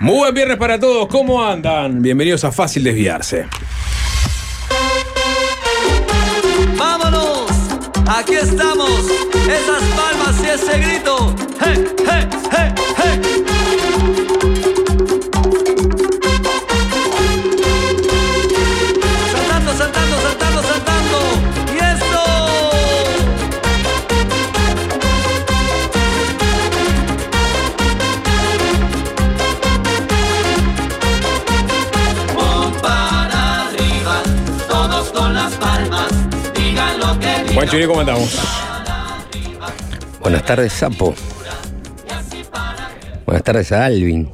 Muy buen viernes para todos, ¿cómo andan? Bienvenidos a Fácil Desviarse. ¡Vámonos! Aquí estamos, esas palmas y ese grito. ¡Hey, hey, hey, Juan Churi, ¿cómo andamos? Buenas tardes, Sapo. Buenas tardes a Alvin.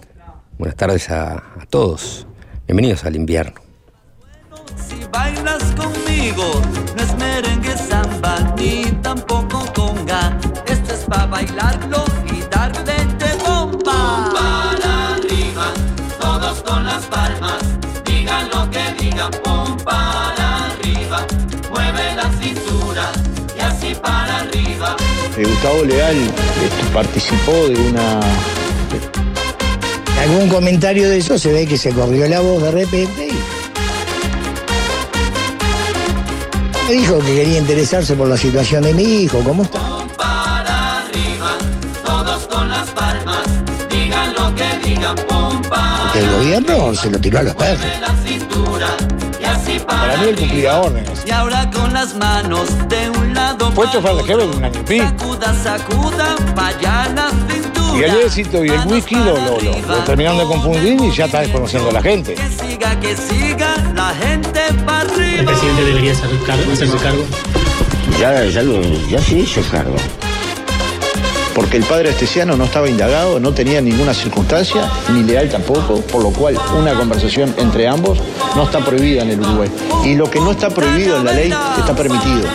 Buenas tardes a, a todos. Bienvenidos al invierno. Si bailas conmigo, no es merengue samba ni tampoco conga. Esto es para bailarlo Gustavo Leal este, participó de una algún comentario de eso se ve que se corrió la voz de repente y me dijo que quería interesarse por la situación de mi hijo, ¿cómo está? para arriba, todos con las palmas, digan lo que digan, pum para El gobierno se lo tiró a los perros. Para, mí él cumplía órdenes. Y ahora con las manos de un lado Fue chofer de de un año y. Sacuda, sacuda, vaya la cintura. Y el éxito y el whisky lo, lo, lo- lo terminaron de confundir y ya está desconociendo a la gente. Que siga, que siga, la gente para arriba. El presidente debería hacer cargo, hacerse cargo. Ya, ya, lo, ya se hizo cargo. Porque el padre Estesiano no estaba indagado, no tenía ninguna circunstancia, ni leal tampoco, por lo cual una conversación entre ambos no está prohibida en el Uruguay. Y lo que no está prohibido en la ley está permitido.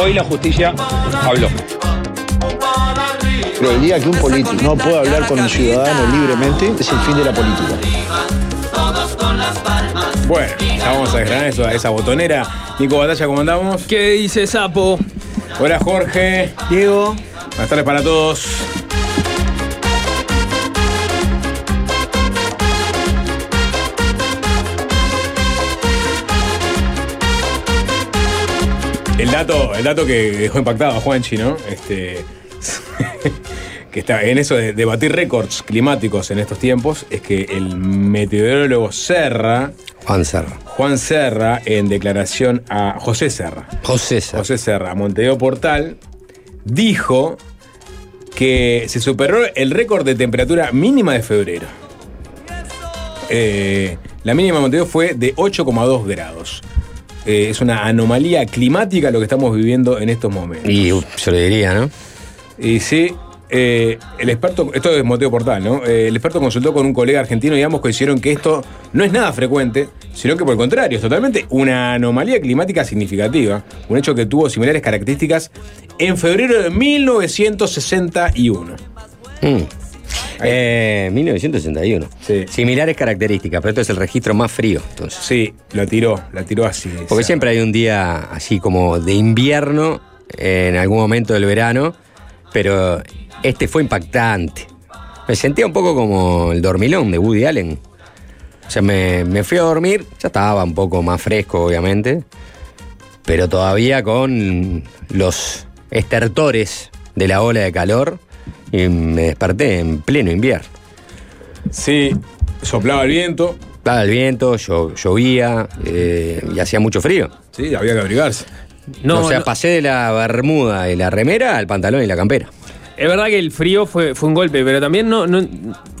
Hoy la justicia habló. Pero el día que un político no pueda hablar con un ciudadano libremente, es el fin de la política. Bueno, ya vamos a desgranar eso, esa botonera. Nico Batalla, ¿cómo andamos? ¿Qué dice Sapo? Hola Jorge. Diego. Buenas tardes para todos. El dato, el dato que dejó impactado a Juanchi, ¿no? Este, que está en eso de, de batir récords climáticos en estos tiempos, es que el meteorólogo Serra, Juan Serra. Juan Serra, en declaración a José Serra, José Serra. José Serra, Montevideo Portal, dijo que se superó el récord de temperatura mínima de febrero. Eh, la mínima de Montevideo fue de 8,2 grados. Eh, es una anomalía climática lo que estamos viviendo en estos momentos. Y yo le diría, ¿no? Y sí, eh, el experto, esto es Monteo Portal, ¿no? Eh, el experto consultó con un colega argentino y ambos coincidieron que esto no es nada frecuente, sino que por el contrario, es totalmente una anomalía climática significativa, un hecho que tuvo similares características en febrero de 1961. Mm. Eh, 1961. Sí. Similares características, pero esto es el registro más frío. Entonces. Sí, lo tiró, la tiró así. Porque siempre hay un día así como de invierno en algún momento del verano, pero este fue impactante. Me sentía un poco como el dormilón de Woody Allen. O sea, me, me fui a dormir, ya estaba un poco más fresco, obviamente, pero todavía con los estertores de la ola de calor y me desperté en pleno invierno. Sí, soplaba el viento, Estaba el viento, llo- llovía eh, y hacía mucho frío. sí, había que abrigarse. No, o sea, no, pasé de la bermuda y la remera al pantalón y la campera. es verdad que el frío fue, fue un golpe, pero también no, no,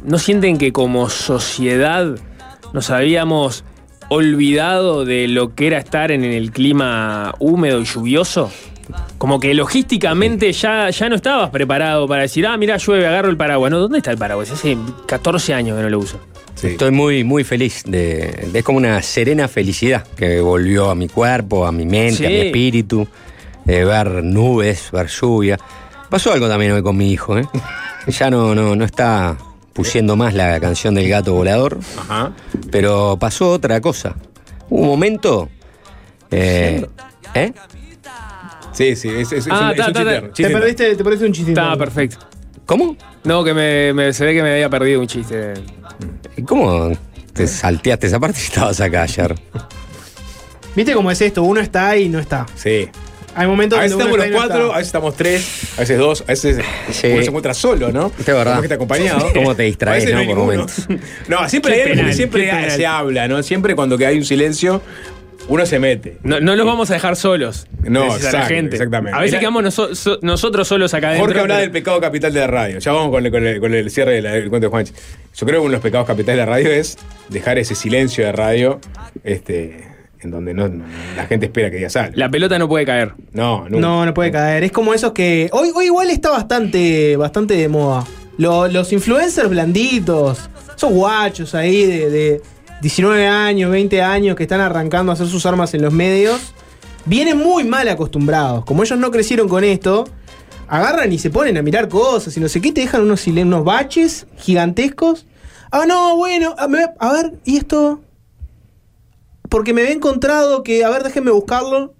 no sienten que como sociedad nos habíamos olvidado de lo que era estar en el clima húmedo y lluvioso. Como que logísticamente ya, ya no estabas preparado para decir, ah, mira, llueve, agarro el paraguas. No, ¿dónde está el paraguas? Hace 14 años que no lo uso. Sí. Estoy muy, muy feliz. De, es como una serena felicidad que volvió a mi cuerpo, a mi mente, a mi espíritu. ver nubes, ver lluvia. Pasó algo también hoy con mi hijo, ¿eh? Ya no, no, no está pusiendo más la canción del gato volador, Ajá. pero pasó otra cosa. Hubo un momento. eh, ¿Eh? Sí, sí, es, es- es Ah, un, es ta, un ta, chiste- Te perdiste, te perdiste un chiste. Está perfecto. ¿Cómo? No, que me, me- se ve que me había perdido un chiste. ¿Cómo te salteaste esa parte si estabas acá ayer? ¿Viste cómo es esto? Uno está y no está. Sí. Hay momentos A veces estamos los está cuatro, a está. veces estamos tres, a veces dos, a veces Sí. uno se encuentra solo, ¿no? Es verdad. Como que está acompañado. Cómo te A distraes, ¿no? Por momentos. No, siempre hay penal, siempre se habla, ¿no? Siempre cuando que hay un silencio, uno se mete. No, no los vamos a dejar solos. No, decís a la exacto, gente. exactamente. A veces Era- quedamos noso- so- nosotros solos acá adentro. Jorge hablaba pero- del pecado capital de la radio. Ya vamos con el, con el- con el cierre del del cuento de Juanchi. Yo creo que uno de los pecados capitales de la radio es dejar ese silencio de radio este, en donde no, no- la gente espera que digas algo. La pelota no puede caer. No, nunca. No, no puede caer. Es como esos que. Hoy, hoy igual está bastante, bastante de moda. Lo- los influencers blanditos. Esos guachos ahí de, de 19 años, 20 años que están arrancando a hacer sus armas en los medios. Vienen muy mal acostumbrados. Como ellos no crecieron con esto, agarran y se ponen a mirar cosas y no sé qué, te dejan unos, unos baches gigantescos. Ah, no, bueno, a ver, ¿y esto? Porque me había encontrado que, a ver, déjenme buscarlo.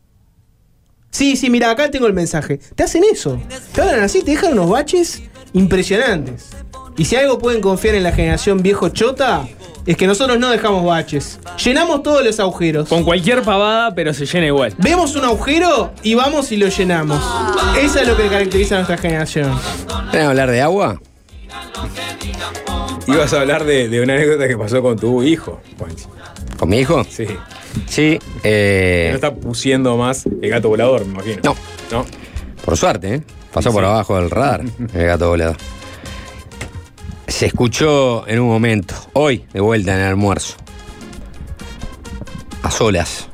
Sí, sí, mira, acá tengo el mensaje. Te hacen eso. Te hablan así, te dejan unos baches impresionantes. Y si algo pueden confiar en la generación viejo chota, es que nosotros no dejamos baches. Llenamos todos los agujeros. Con cualquier pavada, pero se llena igual. Vemos un agujero y vamos y lo llenamos. Eso es lo que caracteriza a nuestra generación. ¿Quieren hablar de agua? Ibas a hablar de, de una anécdota que pasó con tu hijo, Juanchi. ¿Con mi hijo? Sí. Sí. eh, No está pusiendo más el gato volador, me imagino. No. ¿No? Por suerte, ¿eh? Pasó por abajo del radar el gato volador. Se escuchó en un momento, hoy, de vuelta en el almuerzo. A solas.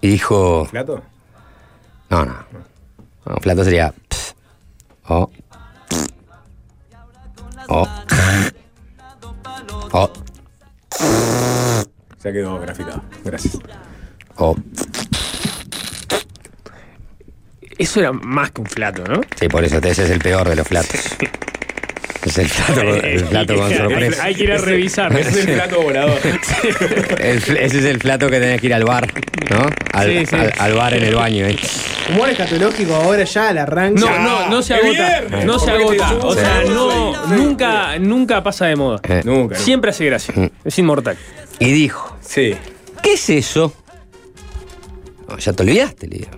Y dijo. ¿Flato? No, no. No, flato sería. ps, O. O. O. Ya quedó graficado. Gracias. O. Eso era más que un flato, ¿no? Sí, por eso ese es el peor de los flatos. Es el plato, con- el plato con sorpresa. Hay que ir a revisar. Ese es el plato volador. Ese es el plato que tenés que ir al bar, ¿no? Al, Sí, sí. al- al bar en el baño. ¿eh? Humor escatológico ahora ya al arranque. No, no, no se ¡Qué agota. bien! No se agota. O sea, no, nunca, nunca pasa de moda. Eh, Nunca. Siempre hace gracia. Es inmortal. Y dijo, Sí. ¿qué es eso? Ya te olvidaste, le digo.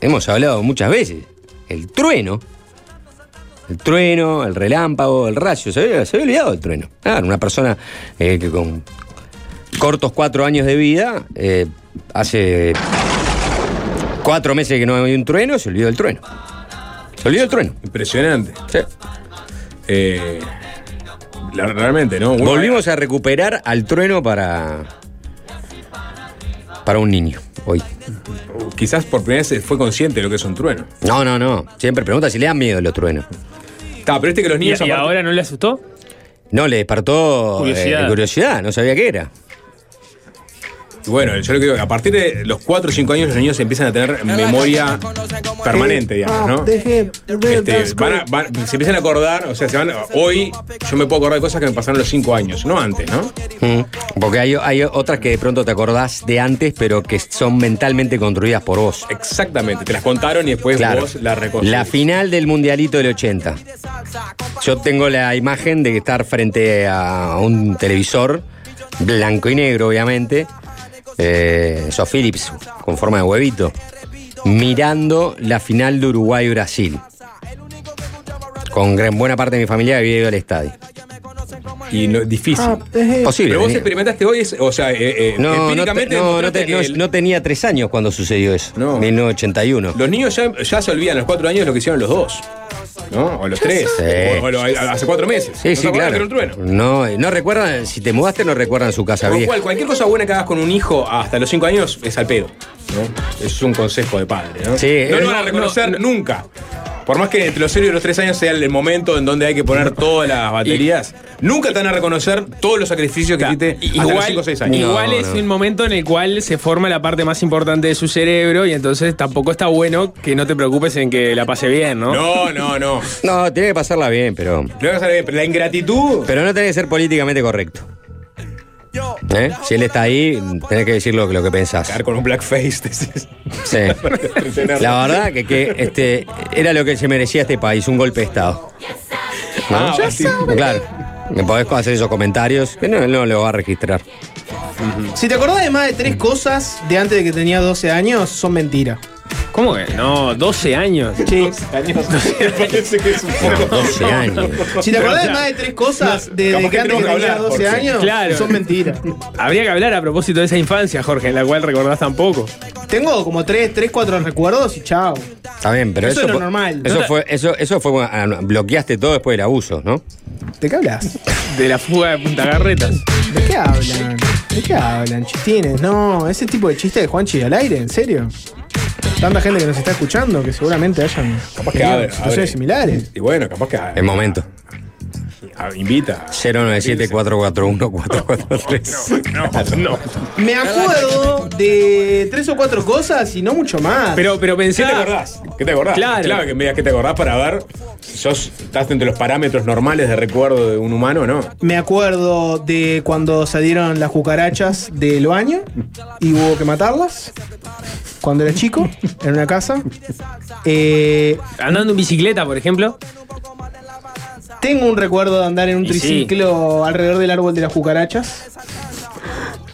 Hemos hablado muchas veces. El trueno. El trueno, el relámpago, el rayo. Se había, se había olvidado el trueno. Claro, una persona eh, que con cortos cuatro años de vida, eh, hace cuatro meses que no hay un trueno, se olvidó del trueno. Se olvidó del trueno. Impresionante. Sí. Eh, la- realmente, ¿no? Volvimos a recuperar al trueno para. para un niño, hoy. Quizás por primera vez fue consciente de lo que es un trueno. No, no, no. Siempre pregunta si le dan miedo los truenos. Está, pero este que los ¿Y, niños. y aparte- ahora no le asustó? No, le despertó eh, Curiosidad. curiosidad, no sabía qué era. Bueno, yo lo que digo, a partir de los 4 o 5 años los niños empiezan a tener memoria permanente, digamos, ¿no? Ver Este, las van a- van- se empiezan a acordar, o sea, se van, hoy yo me puedo acordar de cosas que me pasaron a los 5 años, no antes, ¿no? Mm. Porque hay, hay otras que de pronto te acordás de antes, pero que son mentalmente construidas por vos. Exactamente, te las contaron y después Claro. vos las reconstruís. La final del mundialito del 80. Yo tengo la imagen de estar frente a un televisor, blanco y negro, obviamente. Eh, esos Philips con forma de huevito. Mirando la final de Uruguay-Brasil. Con gran buena parte de mi familia que había ido al estadio. Y no, difícil. Ah, deje- Posible. Pero vos tenía- experimentaste hoy, o sea, eh, eh, no, no, te- empíricamente no, no demostraste te- que no- el- no tenía tres años cuando sucedió eso. No. 1981. los niños ya, ya se olvidan a los 4 años lo que hicieron los dos. ¿No? O a los 3. Sí. O, o lo- hace 4 meses. Sí, ¿No sí, claro. que era un trueno? No, no recuerdan, si te mudaste no recuerdan su casa Con lo cual, cualquier cosa buena que hagas con un hijo hasta los 5 años es al pedo. ¿no? Es un consejo de padre. ¿no? Sí, no eh, lo van a no, reconocer no, nunca. Por más que entre los 0 y los 3 años sea el momento en donde hay que poner todas las baterías, nunca te van a reconocer todos los sacrificios que hiciste hasta los 5 o 6 años. igual No, es no. un momento en el cual se forma la parte más importante de su cerebro y entonces tampoco está bueno que no te preocupes en que la pase bien, ¿no? No, no, no. No, tiene que pasarla bien, pero. Lo vas a hacer bien, pero la ingratitud. Pero no tenés que ser políticamente correcto. ¿Eh? Si él está ahí, tenés que decir lo, lo que pensás. Con un blackface. Sí. La verdad que, que este, era lo que se merecía este país, un golpe de Estado. ¿no? Ah, sí. Claro. Me podés hacer esos comentarios que no, no lo va a registrar. Si te acordás de más de tres cosas de antes de que tenía 12 años, son mentiras. ¿Cómo que? No, 12 años. Sí. Parece que es un poco. 12 años. Si te acordás de más de tres cosas de, de que antes que que tenía hablar, 12 Jorge. años, Claro. son mentiras. Habría que hablar a propósito de esa infancia, Jorge, en la cual recordás tan poco. Tengo como tres, tres, cuatro recuerdos y chao. Está bien, pero Eso eso, es lo fue- normal. Eso fue, eso, eso fue, ah, bloqueaste todo después del abuso, ¿no? ¿De qué hablas? De la fuga de Punta Garretas. ¿De qué hablan? ¿De qué hablan? Chistines. No, ese tipo de chiste de Juanchi al aire, ¿en serio? Tanta gente que nos está escuchando que seguramente hayan Capaz que tenido abre, situaciones abre. similares. Y bueno, capaz que. El momento. Ah, invita. 097-441-443. No, no. Me acuerdo de tres o cuatro cosas y no mucho más. Pero, pero ¿Qué pensé. te acordás? ¿Qué te acordás? Claro. que me digas que te acordás para ver si sos, estás entre los parámetros normales de recuerdo de un humano o no. Me acuerdo de cuando salieron las cucarachas del baño y hubo que matarlas. Cuando era chico, en una casa. Eh, Andando en bicicleta, por ejemplo. Tengo un recuerdo de andar en un Y sí. triciclo alrededor del árbol de las cucarachas.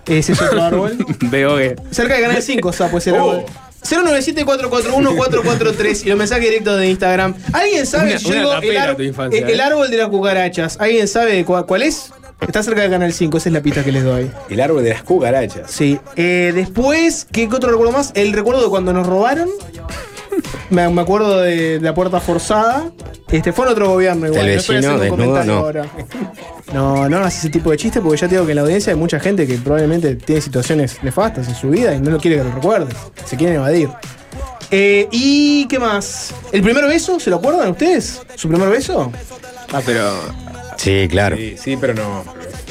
Ese es otro árbol. Veo que. Cerca de Canal 5, sapo ese Oh. árbol. 097-441-443 y los mensajes directos de Instagram. ¿Alguien sabe? Una- Yo una el, ar- infancia, el- el ¿eh? árbol de las cucarachas. ¿Alguien sabe cuál es? Está cerca de Canal 5, esa es la pista que les doy. El árbol de las cucarachas. Sí. Eh, después, ¿qué, qué otro recuerdo más? El recuerdo de cuando nos robaron. Me, me acuerdo de, la puerta forzada. Este fue en otro gobierno igual. El no vecino un desnudo, no. ahora. No, no hagas ese tipo de chiste porque ya te digo que en la audiencia hay mucha gente que probablemente tiene situaciones nefastas en su vida y no lo quiere que lo recuerdes. Se quieren evadir. Eh, ¿Y qué más? ¿El primer beso? ¿Se lo acuerdan ustedes? ¿Su primer beso? Ah, pero. Sí, claro. Sí, sí, pero no.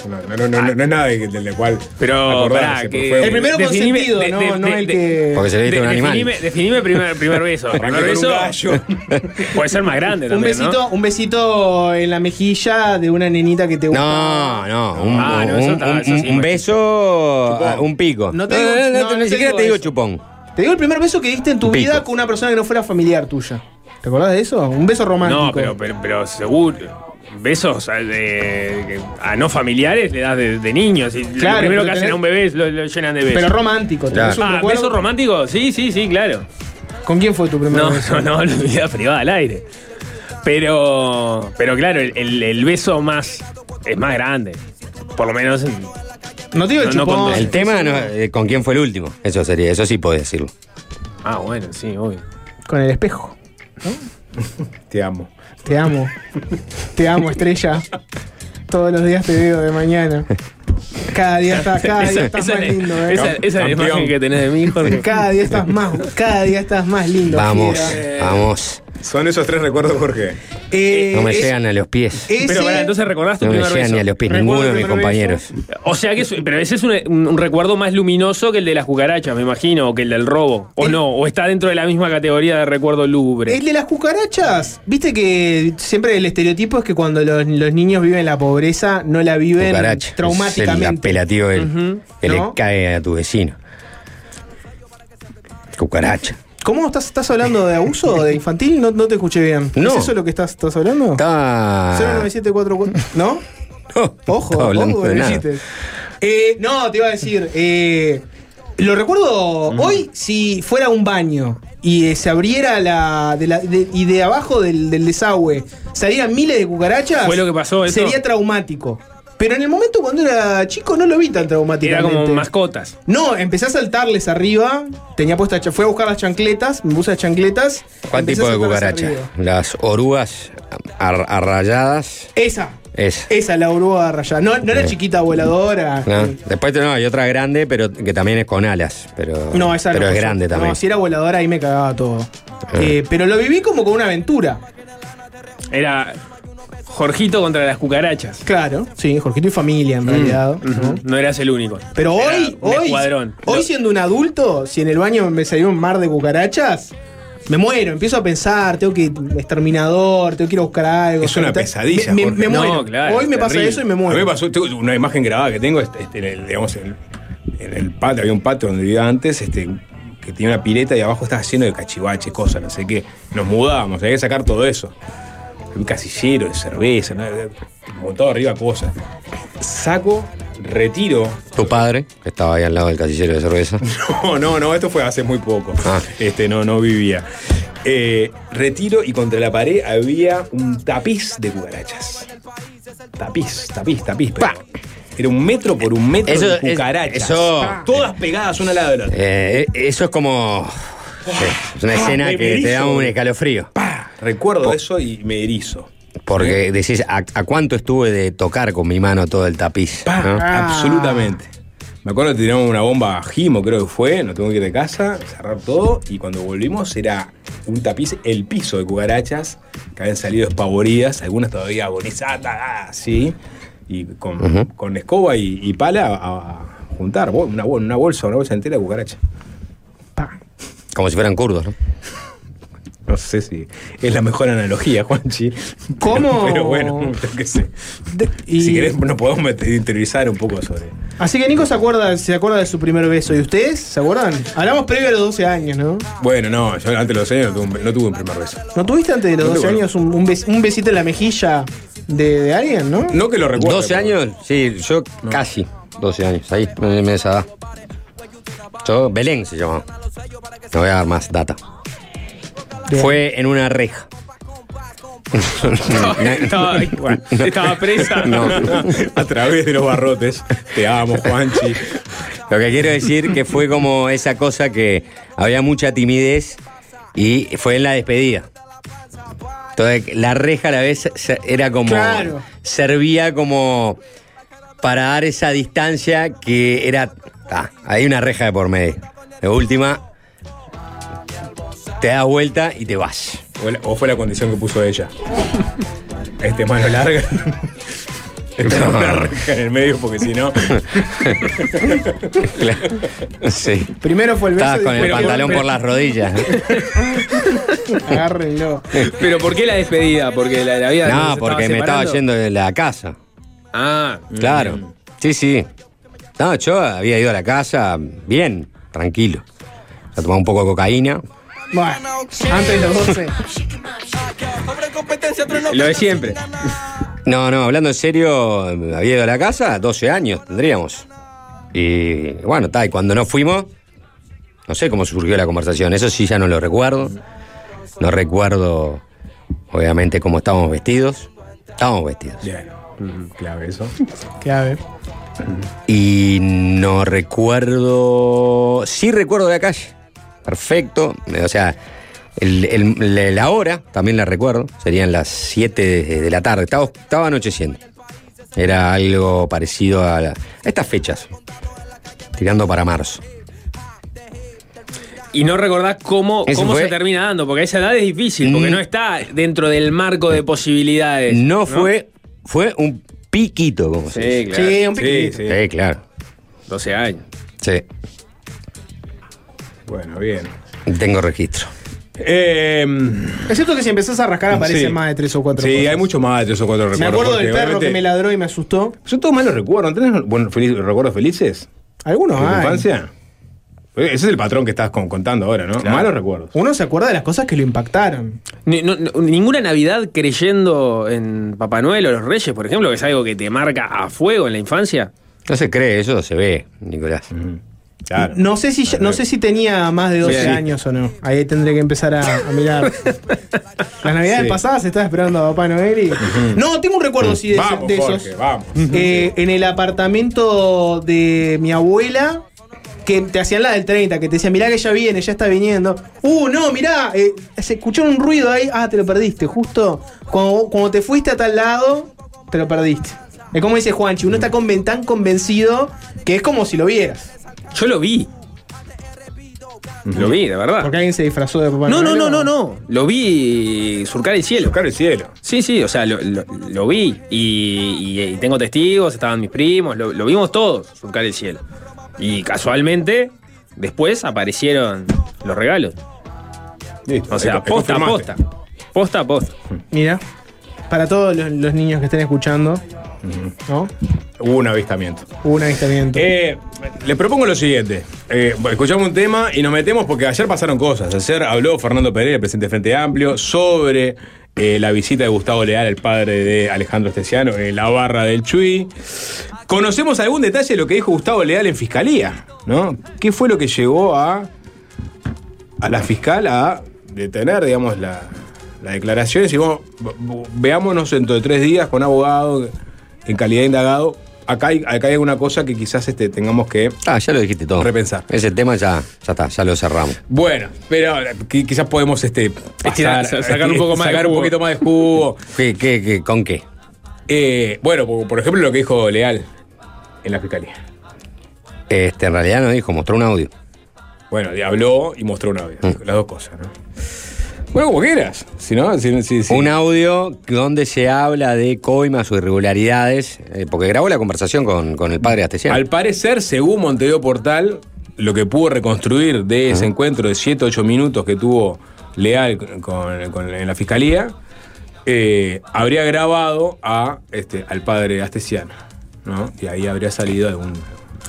No, no, no, no, no es nada de- del cual. Pero, pará, porque que- fue- El primero Definime- consentido, de- no, de- no el que. Porque se le diste De- un animal. definime, definime primer, primer beso. Primer un beso. gallo. Puede ser más grande Un también. ¿no? besito, un besito en la mejilla de una nenita que te gusta. No, no, un, Ah, no, eso un- está- un- eso sí, un imagino. beso, Chupón. un pico. No te digo- no, no, no ni siquiera te digo eso. chupón. Te digo el primer beso que diste en tu Un vida con una persona que no fuera familiar tuya. ¿Te acordás de eso? Un beso romántico. No, pero, pero, pero seguro. Besos a, de- a no familiares le das de, de niños. Y Claro, lo primero que hacen tenés- a un bebé es lo, lo llenan de besos. Pero romántico. ¿tenés un ah, recuerdo? ¿beso romántico? Sí, sí, sí, claro. ¿Con quién fue tu primer No, beso? no, no, vida privada al aire. Pero, pero claro, el, el- el beso más es más grande. Por lo menos en- No te digo el No, no El tema no, eh, con quién fue el último. Eso sería, eso sí podés decirlo. Ah, bueno, sí, obvio. Con el espejo. Te amo. Te amo. Te amo, estrella. Todos los días te veo de mañana. Cada día, está, cada día estás esa más lindo, ¿eh? Esa, esa es la imagen que tenés de mí, Jorge. Cada día estás más, cada día estás más lindo. Vamos, vamos. Son esos tres recuerdos, Jorge. Eh, No me es- llegan a los pies. ese- Pero para, entonces recordás tu No me llegan beso. ni a los pies ninguno de mis compañeros. O sea que es, pero ese es un, un- un recuerdo más luminoso que el de las cucarachas, me imagino, o que el del robo. O no, o está dentro de la misma categoría de recuerdo lúgubre. El de las cucarachas, viste que siempre el estereotipo es que cuando los, los niños viven la pobreza, no la viven Cucaracha. Es el traumáticamente. apelativo del- que ¿No? le cae a tu vecino. Cucaracha. ¿Cómo estás, estás hablando de abuso de infantil? No, no te escuché bien. No. ¿Es eso lo que estás, estás hablando? Estaba. 09744. ¿No? No, Ojo, ojo, de nada. Eh, no, te iba a decir. eh, lo recuerdo hoy si fuera un baño y eh, se abriera la, de la- de- y de abajo del, del desagüe salieran miles de cucarachas. ¿Fue lo que pasó eso? Sería traumático. Pero en el momento cuando era chico no lo vi tan Era traumáticamente. como mascotas. No, empecé a saltarles arriba. Tenía puesta, fui a buscar las chancletas, me puse las chancletas. ¿Cuál tipo de cucaracha? arriba. Las orugas ar- arrayadas. Esa. Esa. Esa, la oruga rayada. No, no era Sí. chiquita voladora. ¿no? Después no, hay otra grande, pero que también es con alas. Pero, No, esa pero no. es grande también. No, si era voladora ahí me cagaba todo. Ah. Eh, pero lo viví como con una aventura. Era Jorgito contra las cucarachas. Claro, sí, Jorgito y familia en realidad. ¿no? Eras el único. Pero Era hoy, hoy, escuadrón. hoy siendo un adulto, si en el baño me salió un mar de cucarachas, me muero, empiezo a pensar, tengo que exterminador, tengo que ir a buscar algo. Es una Tal- pesadilla, Me, No, muero. claro, hoy me pasa eso y me A mí me muero. pasó, tengo una imagen grabada que tengo, este, este, en el, digamos, en, en el patio, había un patio donde vivía antes, este, que tenía una pileta y abajo estaba lleno de cachivaches, cosas, no sé qué. Nos mudábamos, había que sacar todo eso. Un casillero de cerveza, ¿no? como todo arriba cosas. Saco, retiro. Tu padre, que estaba ahí al lado del casillero de cerveza. No, no, no, esto fue hace muy poco. Ah. Este, no, no vivía. Eh, retiro y contra la pared había un tapiz de cucarachas. Tapiz, tapiz, tapiz. pero Era un metro por un metro Eso de cucarachas. eso- Todas pegadas una al lado de la otra. Eh, eso es como. Sí, es una Ah, escena que te da un escalofrío. Recuerdo eso y me erizo. Porque decís, ¿a, a cuánto estuve de tocar con mi mano todo el tapiz? Absolutamente. Me acuerdo que tiramos una bomba a Jimo, creo que fue, nos tuvimos que ir de casa, cerrar todo, y cuando volvimos era un tapiz, el piso de cucarachas, que habían salido espavoridas, algunas todavía agonizadas, así, y con, con escoba y, y pala a, a juntar, una, bol- una bolsa, una bolsa entera de cucarachas. Como si fueran kurdos, ¿no? No sé si es la mejor analogía, Juanchi. ¿Cómo? Pero, pero bueno, yo qué sé. De- y- Si querés, nos podemos meter- interiorizar un poco sobre. Así que Nico se acuerda, se acuerda de su primer beso. ¿Y ustedes? ¿Se acuerdan? Hablamos previo a los 12 años, ¿no? Bueno, no, yo antes de los años no tuve un, no tuve un primer beso. ¿No tuviste antes de los No 12 tuve. años un, un bes- un besito en la mejilla de, de alguien, no? No que lo recuerdo. 12 años, sí, yo casi 12 años, ahí, en esa edad. Yo, Belén se llamaba. No voy a dar más data. Bien. Fue en una reja. estaba, bueno, estaba presa. No. A través de los barrotes. Te amo, Juanchi. Lo que quiero decir que fue como esa cosa que había mucha timidez y fue en la despedida. Entonces, la reja a la vez era como. Claro. Servía como para dar esa distancia que era. Ah, hay una reja de por medio. De última, te das vuelta y te vas. O, fue la condición que puso ella. Este mano larga. Este No. una reja en el medio porque si no. Sí. Primero fue el beso. Estabas con el pantalón por las rodillas. Agárrenlo. Pero ¿por qué la despedida? Porque la, la vida No, porque me estaba yendo de la casa. Ah, Claro. Sí, sí. No, yo había ido a la casa bien, tranquilo. A tomar un poco de cocaína. Bueno, antes de los 12. lo de siempre. No, no, hablando en serio, había ido a la casa, 12 años tendríamos. Y bueno, está, y cuando no fuimos, no sé cómo surgió la conversación. Eso sí ya no lo recuerdo. No recuerdo, obviamente, cómo estábamos vestidos. Estábamos vestidos. Bien. Mm, Clave eso. Clave. Y no recuerdo. Sí recuerdo de la calle. Perfecto. O sea, el- el- la- hora también la recuerdo. Serían las 7 de, la tarde. Estaba, estaba anocheciendo. Era algo parecido a, la- a estas fechas. Tirando para marzo. Y no recordás cómo, cómo fue- se termina dando, porque a esa edad es difícil, porque no está dentro del marco de posibilidades. No fue. Fue un piquito, como se dice. Sí, claro. Sí, un piquito. sí. Sí, claro. 12 años. Sí. Bueno, bien. Tengo registro. Eh, Es cierto que si empezás a rascar aparecen Sí. más de tres o cuatro sí, cosas. hay mucho más de tres o cuatro recuerdos. Me acuerdo del perro que me ladró y me asustó. Son todos malos recuerdos. ¿Tenés bueno, feliz- recuerdos felices? Algunos ¿De tu hay. infancia? Ese es el patrón que estás con- contando ahora, ¿no? Malos recuerdos. Uno se acuerda de las cosas que lo impactaron. Ni- no- no- ninguna Navidad creyendo en Papá Noel o los Reyes, por ejemplo, que es algo que te marca a fuego en la infancia. No se cree, eso se ve, Nicolás. Claro. No sé si ya- no sé si tenía más de 12 Bien. años o no. Ahí tendré que empezar a, a mirar. Las navidades Sí. pasadas estaba esperando a Papá Noel y. No, tengo un recuerdo sí de, ese- Vamos, de esos. Jorge, vamos. Eh, en el apartamento de mi abuela, que te hacían la del 30, que te decían, mirá que ya viene, ya está viniendo. Uh, no, mirá, eh, se escuchó un ruido ahí, ah, te lo perdiste, justo cuando, cuando te fuiste a tal lado, te lo perdiste. Es como dice Juanchi, uno está conven- tan convencido que es como si lo vieras. Yo lo vi. Lo vi, de verdad. Porque alguien se disfrazó de Papá No, no, no, no, no. Lo vi surcar el cielo. Tocar el cielo. Sí, sí, o sea, lo, lo- lo vi. Y, y- y tengo testigos, estaban mis primos, lo, lo vimos todos surcar el cielo. Y casualmente, después aparecieron los regalos. Listo. O sea, Ahí posta posta. Posta a posta. Mira, para todos los, los niños que estén escuchando, ¿no? Hubo un avistamiento. Hubo un avistamiento. Eh, les propongo lo siguiente. Eh, escuchamos un tema y nos metemos porque ayer pasaron cosas. Ayer habló Fernando Pereira, el presidente del Frente Amplio, sobre eh, la visita de Gustavo Leal, el padre de Alejandro Esteciano, en la barra del Chuy. Conocemos algún detalle de lo que dijo Gustavo Leal en fiscalía, ¿no? ¿Qué fue lo que llevó a, a la fiscal a detener, digamos, la, la declaración? Y decimos, veámonos dentro de tres días con abogado, en calidad de indagado. Acá hay, acá hay alguna cosa que quizás este, tengamos que Ah, ya lo dijiste todo. repensar. Ese tema ya, ya está, ya lo cerramos. Bueno, pero qui- quizás podemos este, Estirar, sacar un poco más de sacar un poquito más de jugo. ¿Qué, qué, qué, ¿Con qué? Eh, bueno, por, por ejemplo, lo que dijo Leal en la fiscalía. Este, en realidad no dijo, mostró un audio. Bueno, habló y mostró un audio. Mm. Las dos cosas, ¿no? Bueno, como quieras. Si no, si, si- si- Un audio donde se habla de coimas o irregularidades, eh, porque grabó la conversación con, con el padre Astesiano. Al parecer, según Montevideo Portal, lo que pudo reconstruir de ese encuentro de 7-8 minutos que tuvo Leal con, con- en la fiscalía, eh, habría grabado a, este, al padre Astesiano. ¿no? Y ahí habría salido algún-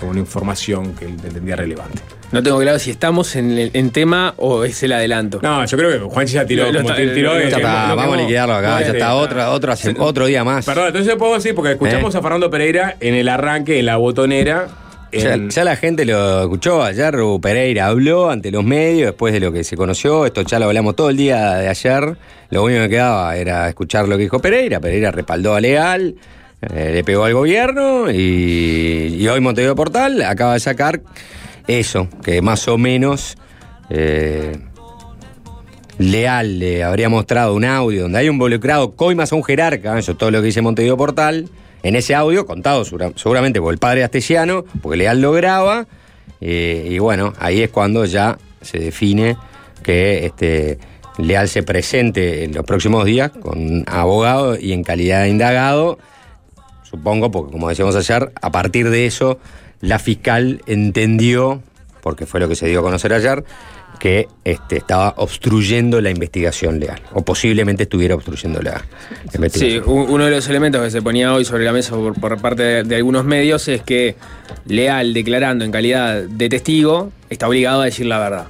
alguna información que él entendía relevante. No tengo claro si estamos en, el- en tema o es el adelanto. No, yo creo que Juan ya tiró, Lo- como está- tiró lo- el- Ya está, lo vamos a liquidarlo acá, ya está, otra, otra, otro día más. Perdón, entonces puedo decir, porque escuchamos ¿Eh? a Fernando Pereira en el arranque, en la botonera. Ya, la gente lo escuchó ayer, Hugo Pereira habló ante los medios después de lo que se conoció, esto ya lo hablamos todo el día de ayer, lo único que quedaba era escuchar lo que dijo Pereira, Pereira respaldó a Leal, eh, le pegó al gobierno y, y hoy Montevideo Portal acaba de sacar eso, que más o menos eh, Leal le habría mostrado un audio donde hay involucrado coimas a un jerarca, eso es todo lo que dice Montevideo Portal, en ese audio, contado segura- seguramente por el padre Astesiano, porque Leal lo graba, eh, y bueno, ahí es cuando ya se define que este, Leal se presente en los próximos días con abogado y en calidad de indagado, supongo, porque como decíamos ayer, a partir de eso, la fiscal entendió, porque fue lo que se dio a conocer ayer, que este, estaba obstruyendo la investigación legal, o posiblemente estuviera obstruyendo la Sí, investigación. u- uno de los elementos que se ponía hoy sobre la mesa por, por parte de, de algunos medios es que Leal, declarando en calidad de testigo, está obligado a decir la verdad.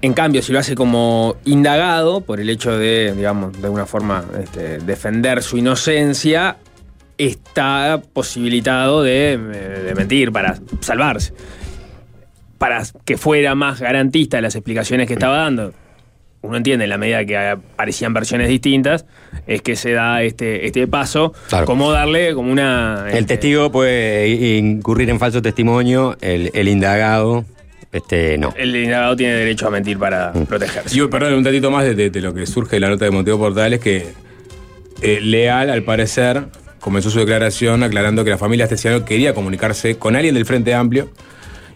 En cambio, si lo hace como indagado, por el hecho de, digamos, de alguna forma este, defender su inocencia, está posibilitado de, eh, de mentir para salvarse. Para que fuera más garantista las explicaciones que estaba dando, uno entiende en la medida que aparecían versiones distintas, es que se da este, este paso, Claro. como darle como una... El este, testigo puede incurrir en falso testimonio, el, el indagado, este, no. El indagado tiene derecho a mentir para protegerse. Y perdón, un tatito más de, de- de lo que surge de la nota de Monteo Portal es que eh, Leal, al parecer, comenzó su declaración aclarando que la familia Astesiano quería comunicarse con alguien del Frente Amplio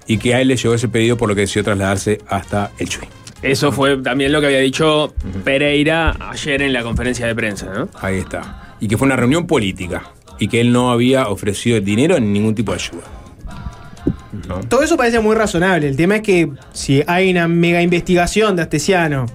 y que a él le llegó ese pedido por lo que decidió trasladarse hasta el Chuy. Eso fue también lo que había dicho Pereira ayer en la conferencia de prensa, ¿no? Ahí está. Y que fue una reunión política y que él no había ofrecido dinero ni ningún tipo de ayuda. ¿No? Todo eso parece muy razonable. El tema es que si hay una mega investigación de Astesiano,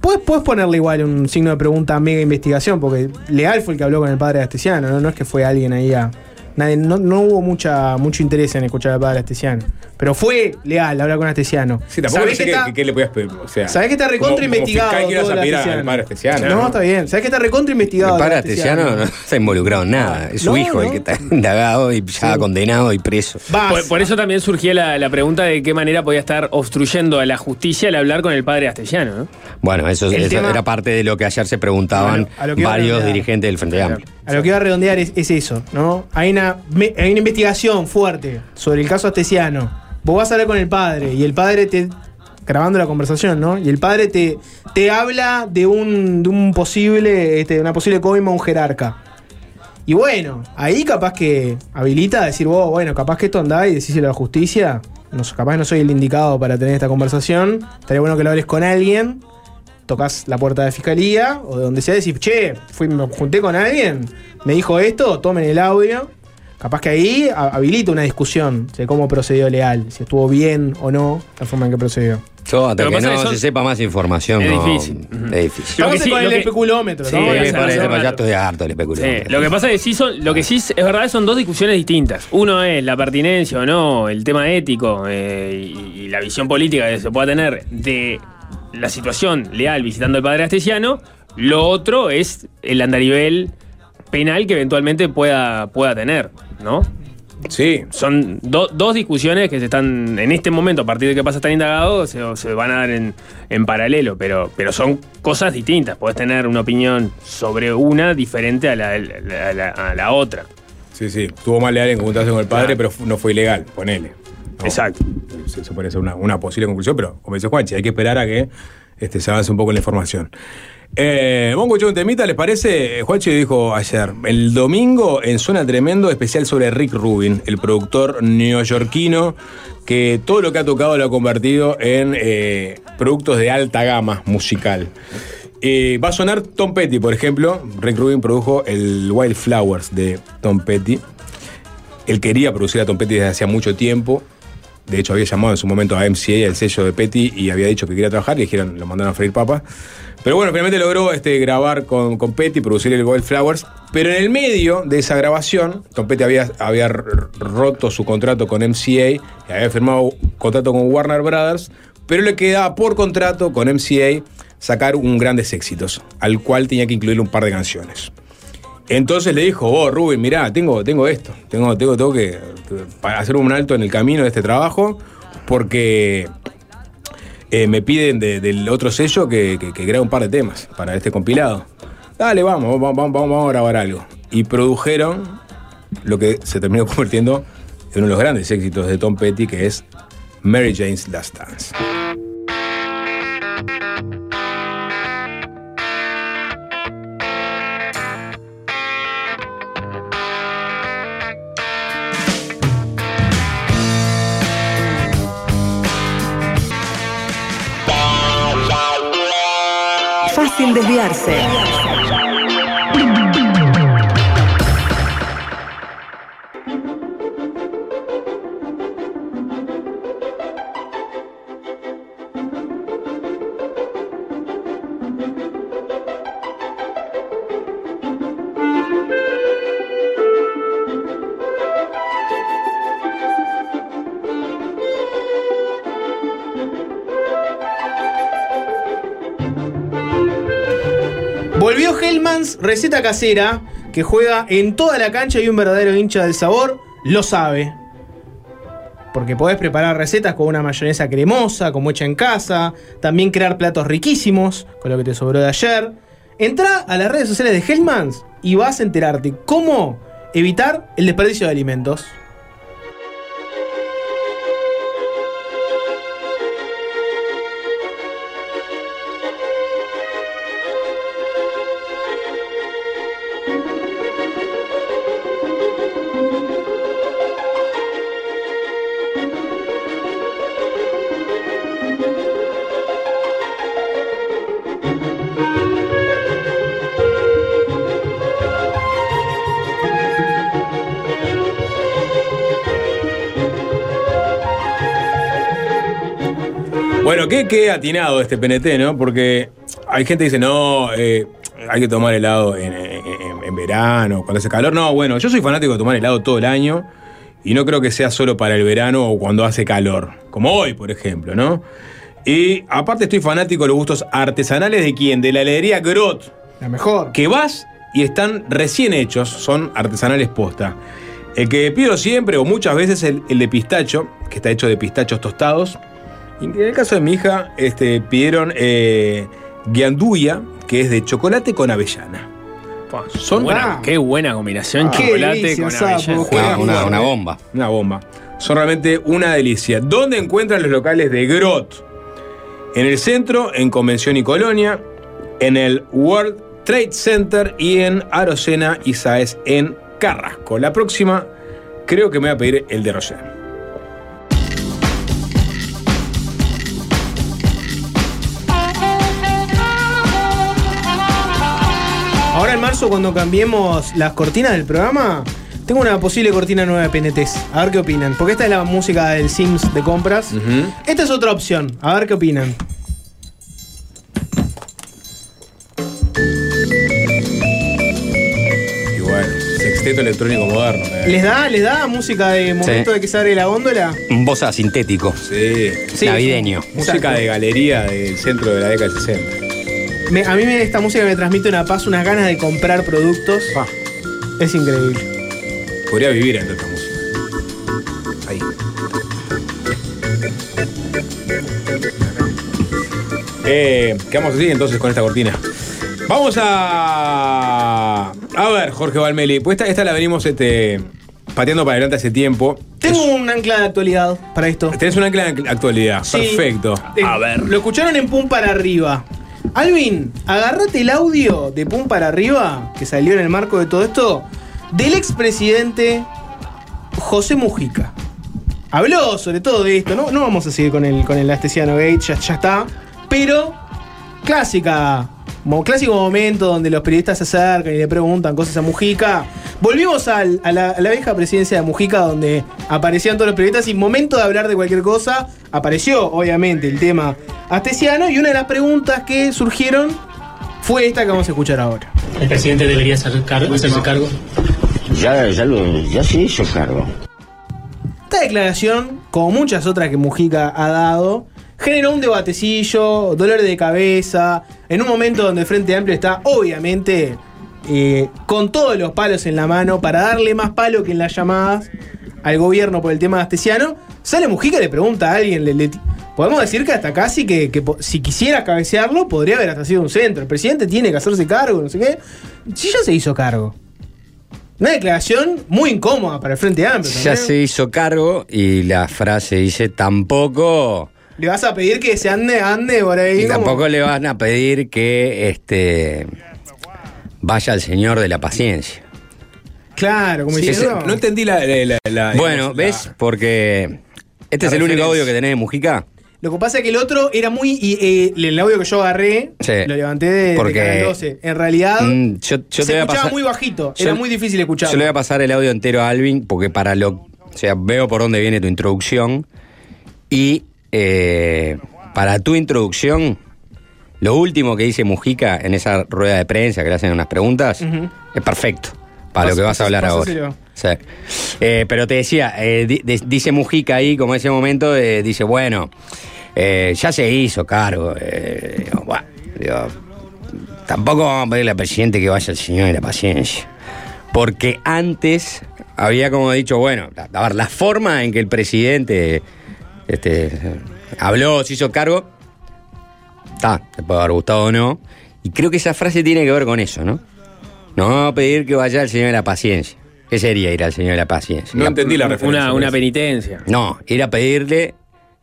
puedes, puedes ponerle igual un signo de pregunta a mega investigación, porque Leal fue el que habló con el padre de Astesiano, no, no es que fue alguien ahí a. nadie- no, no hubo mucha, mucho interés en escuchar padre de Astesiano. Pero fue Leal hablar con Astesiano. Sí, tampoco ¿Sabés sé que qué, está- qué- qué le podías pedir. O sea, ¿Sabés que está como- recontra como investigado ibas todo a pedir al padre Astesiano, No, ¿no? está bien. ¿Sabés que está recontra El investigado? padre el Astesiano no está involucrado en nada, es su No, hijo el no. que está indagado y ya condenado y preso. Por, por eso también surgía la, la pregunta de qué manera podía estar obstruyendo a la justicia al hablar con el padre Astesiano, ¿no? Bueno, eso, El eso tema- era parte de lo que ayer se preguntaban varios dirigentes del Frente Amplio. A lo que iba a redondear es, es eso, ¿no? Hay una, me- hay una investigación fuerte sobre el caso Astesiano. Vos vas a hablar con el padre y el padre te. grabando la conversación, ¿no? Y el padre te, te habla de un, de un posible. Este, una posible coima un jerarca. Y bueno, ahí capaz que habilita a decir, vos, bueno, capaz que esto andá y decíselo a la justicia. No, capaz no soy el indicado para tener esta conversación. Estaría bueno que lo hables con alguien tocas la puerta de fiscalía o de donde sea, decís, che, fui, me junté con alguien, me dijo esto, tomen el audio. Capaz que ahí ha- habilita una discusión de cómo procedió Leal, si estuvo bien o no la forma en que procedió. Yo, hasta que no es que son- se sepa más información, Es no- difícil. Es difícil. Lo que sí- con el que- especulómetro, Sí, ¿no? Parece, ya estoy harto del Sí, especulómetro. lo que pasa es que sí son, lo que sí es es verdad son dos discusiones distintas. Uno es la pertinencia o no, el tema ético eh, y, y la visión política que se pueda tener de la situación leal visitando al padre astesiano. Lo otro es el andarivel penal que eventualmente pueda, pueda tener, ¿no? Sí, Son do- dos discusiones que se están, en este momento, a partir de que pasa estar indagado, se, se van a dar en, en paralelo, pero, pero son cosas distintas. Podés tener una opinión sobre una diferente a la, a la- a la otra. sí, sí. Estuvo mal leal en juntarse con el padre, Claro. pero no fue ilegal, ponele. ¿no? Exacto. Se puede ser una, una posible conclusión, pero como dice Juanchi, hay que esperar a que este, se avance un poco la información. Eh, vamos temita, ¿les parece? Juanchi dijo ayer, el domingo en Zona Tremendo, especial sobre Rick Rubin, el productor neoyorquino que todo lo que ha tocado lo ha convertido en eh, productos de alta gama musical. Eh, va a sonar Tom Petty, por ejemplo. Rick Rubin produjo el Wildflowers de Tom Petty. Él quería producir a Tom Petty desde hacía mucho tiempo. De hecho, había llamado en su momento a MCA, el sello de Petty, y había dicho que quería trabajar y dijeron, lo mandaron a freír papas. Pero bueno, finalmente logró este, grabar con, con Petty, producir el Wildflowers. Pero en el medio de esa grabación, Tom Petty había, había roto su contrato con MCA y había firmado contrato con Warner Brothers, pero le quedaba por contrato con MCA sacar un grandes éxitos, al cual tenía que incluir un par de canciones. Entonces le dijo, oh, Rubén, mirá, tengo, tengo esto, tengo, tengo, tengo que hacer un alto en el camino de este trabajo, porque eh, me piden de- del otro sello que, que, grabe un par de temas para este compilado. Dale, vamos, vamos, vamos, vamos a grabar algo. Y produjeron lo que se terminó convirtiendo en uno de los grandes éxitos de Tom Petty, que es Mary Jane's Last Dance. Receta casera, que juega en toda la cancha y un verdadero hincha del sabor lo sabe. Porque podés preparar recetas con una mayonesa cremosa, como hecha en casa, también crear platos riquísimos, con lo que te sobró de ayer. Entrá a las redes sociales de Hellmans y vas a enterarte cómo evitar el desperdicio de alimentos. Bueno, qué, qué atinado este PNT, ¿no? Porque hay gente que dice, no, eh, hay que tomar helado en, en- en- verano, cuando hace calor. No, bueno, yo soy fanático de tomar helado todo el año y no creo que sea solo para el verano o cuando hace calor, como hoy, por ejemplo, ¿no? Y aparte estoy fanático de los gustos artesanales de quién? De la heladería Grot, La mejor. que vas y están recién hechos, son artesanales posta. El que pido siempre o muchas veces el, el de pistacho, que está hecho de pistachos tostados. Y en el caso de mi hija, este, pidieron eh, guianduya, que es de chocolate con avellana. Son- buena- Ah. qué buena combinación, Qué chocolate delicia, con avellana. Una bomba. Una bomba. Son realmente una delicia. ¿Dónde encuentran los locales de Grot? En el centro, en Convención y Colonia, en el World Trade Center y en Arocena y Saez en Carrasco. La próxima, creo que me voy a pedir el de Roger. Cuando cambiemos las cortinas del programa, Tengo una posible cortina nueva de PNTs. A ver qué opinan. Porque esta es la música del Sims de compras. Esta es otra opción. A ver qué opinan. Y bueno, sexteto electrónico moderno. eh. ¿Les da, les da música de momento Sí. de que se abre la góndola? Un bossa sintético. Sí. Sí, Navideño. Música Exacto. de galería del centro de la década del 60. Me- a mí me- esta música me transmite una paz, unas ganas de comprar productos. Pa, Es increíble. podría vivir entre esta música. Ahí. Eh, quedamos así entonces con esta cortina. Vamos a. A ver, Jorge Valmeli. Pues esta, esta la venimos este, pateando para adelante hace tiempo. Tengo un ancla de actualidad para esto. Tenés una ancla de actualidad. Sí. Perfecto. Eh, Lo escucharon en Pum para arriba. Alvin, agarrate el audio de Pum para arriba, que salió en el marco de todo esto, del expresidente José Mujica. Habló sobre todo de esto, no, no vamos a seguir con el, con el Astesiano Gate, ya, ya está. Pero, clásica, mo- clásico momento donde los periodistas se acercan y le preguntan cosas a Mujica. Volvimos al- a, la, a la vieja presidencia de Mujica donde aparecían todos los periodistas y momento de hablar de cualquier cosa, apareció obviamente el tema astesiano y una de las preguntas que surgieron fue esta que vamos a escuchar ahora. El presidente debería hacer cargo, hacerse cargo. Ya, ya, lo, ya se hizo cargo. Esta declaración, como muchas otras que Mujica ha dado, generó un debatecillo, dolor de cabeza, en un momento donde el Frente Amplio está obviamente eh, con todos los palos en la mano para darle más palo que en las llamadas al gobierno por el tema astesiano. Sale Mujica y le pregunta a alguien, le- le- podemos decir que hasta casi que, si quisiera cabecearlo podría haber hasta sido un centro. El presidente tiene que hacerse cargo, no sé qué. Si ya se hizo cargo. Una declaración muy incómoda para el Frente Amplio. Ya se hizo cargo y la frase dice tampoco. Le vas a pedir que se ande, ande por ahí. Y como- tampoco le van a pedir que este vaya al señor de la paciencia. Claro, como Sí, diciendo. ese- no entendí la. la- la- la- Bueno, la- ¿ves? Porque este es el único audio que tenés de Mujica. Lo que pasa es que el otro era muy. Y, eh, el audio que yo agarré, Sí. lo levanté de, de Porque- Canal 12. En realidad, Mm, yo, yo se te voy a escuchaba pasar. muy bajito. yo- era muy difícil escucharlo. Yo le voy a pasar el audio entero a Alvin porque para lo. O sea, veo por dónde viene tu introducción. Y eh, para tu introducción, lo último que dice Mujica en esa rueda de prensa que le hacen unas preguntas es perfecto para lo que vas a hablar ahora. Sí. Eh, pero te decía, eh, di- de- dice Mujica ahí, como en ese momento, eh, dice, bueno, ya se hizo cargo. digo, bueno, digo, tampoco vamos a pedirle al presidente que vaya al señor de la paciencia. Porque antes había como dicho, bueno, a, a ver, la forma en que el presidente este, habló, se hizo cargo, está, te puede haber gustado o no. Y creo que esa frase tiene que ver con eso, ¿no? No vamos a pedir que vaya al señor de la paciencia. ¿Qué sería ir al señor de la paciencia? No entendí la referencia. Una, una penitencia. No, ir a pedirle,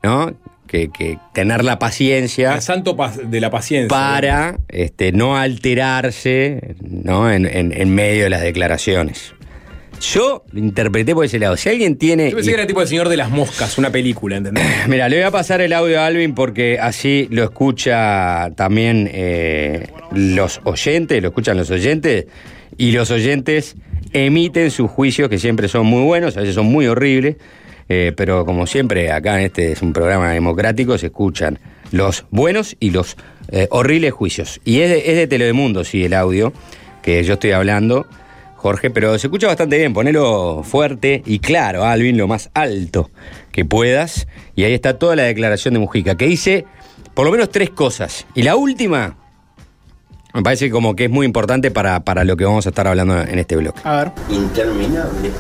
¿no? Que, que tener la paciencia El santo de la paciencia. para este, no alterarse ¿no? En, en- en medio de las declaraciones. Yo lo interpreté por ese lado. Si alguien tiene. Yo pensé que era tipo el señor de las moscas, una película, ¿entendés? Mira, le voy a pasar el audio a Alvin porque así lo escucha también eh, los oyentes, lo escuchan los oyentes, y los oyentes emiten sus juicios que siempre son muy buenos, a veces son muy horribles, eh, pero como siempre acá en este es un programa democrático, se escuchan los buenos y los eh, horribles juicios. Y es de, es de Telemundo, sí, el audio que yo estoy hablando. Jorge, pero se escucha bastante bien. Ponelo fuerte y claro, Alvin, lo más alto que puedas. Y ahí está toda la declaración de Mujica, que dice por lo menos tres cosas. Y la última, me parece como que es muy importante para, para lo que vamos a estar hablando en este bloque. A ver. Interminable.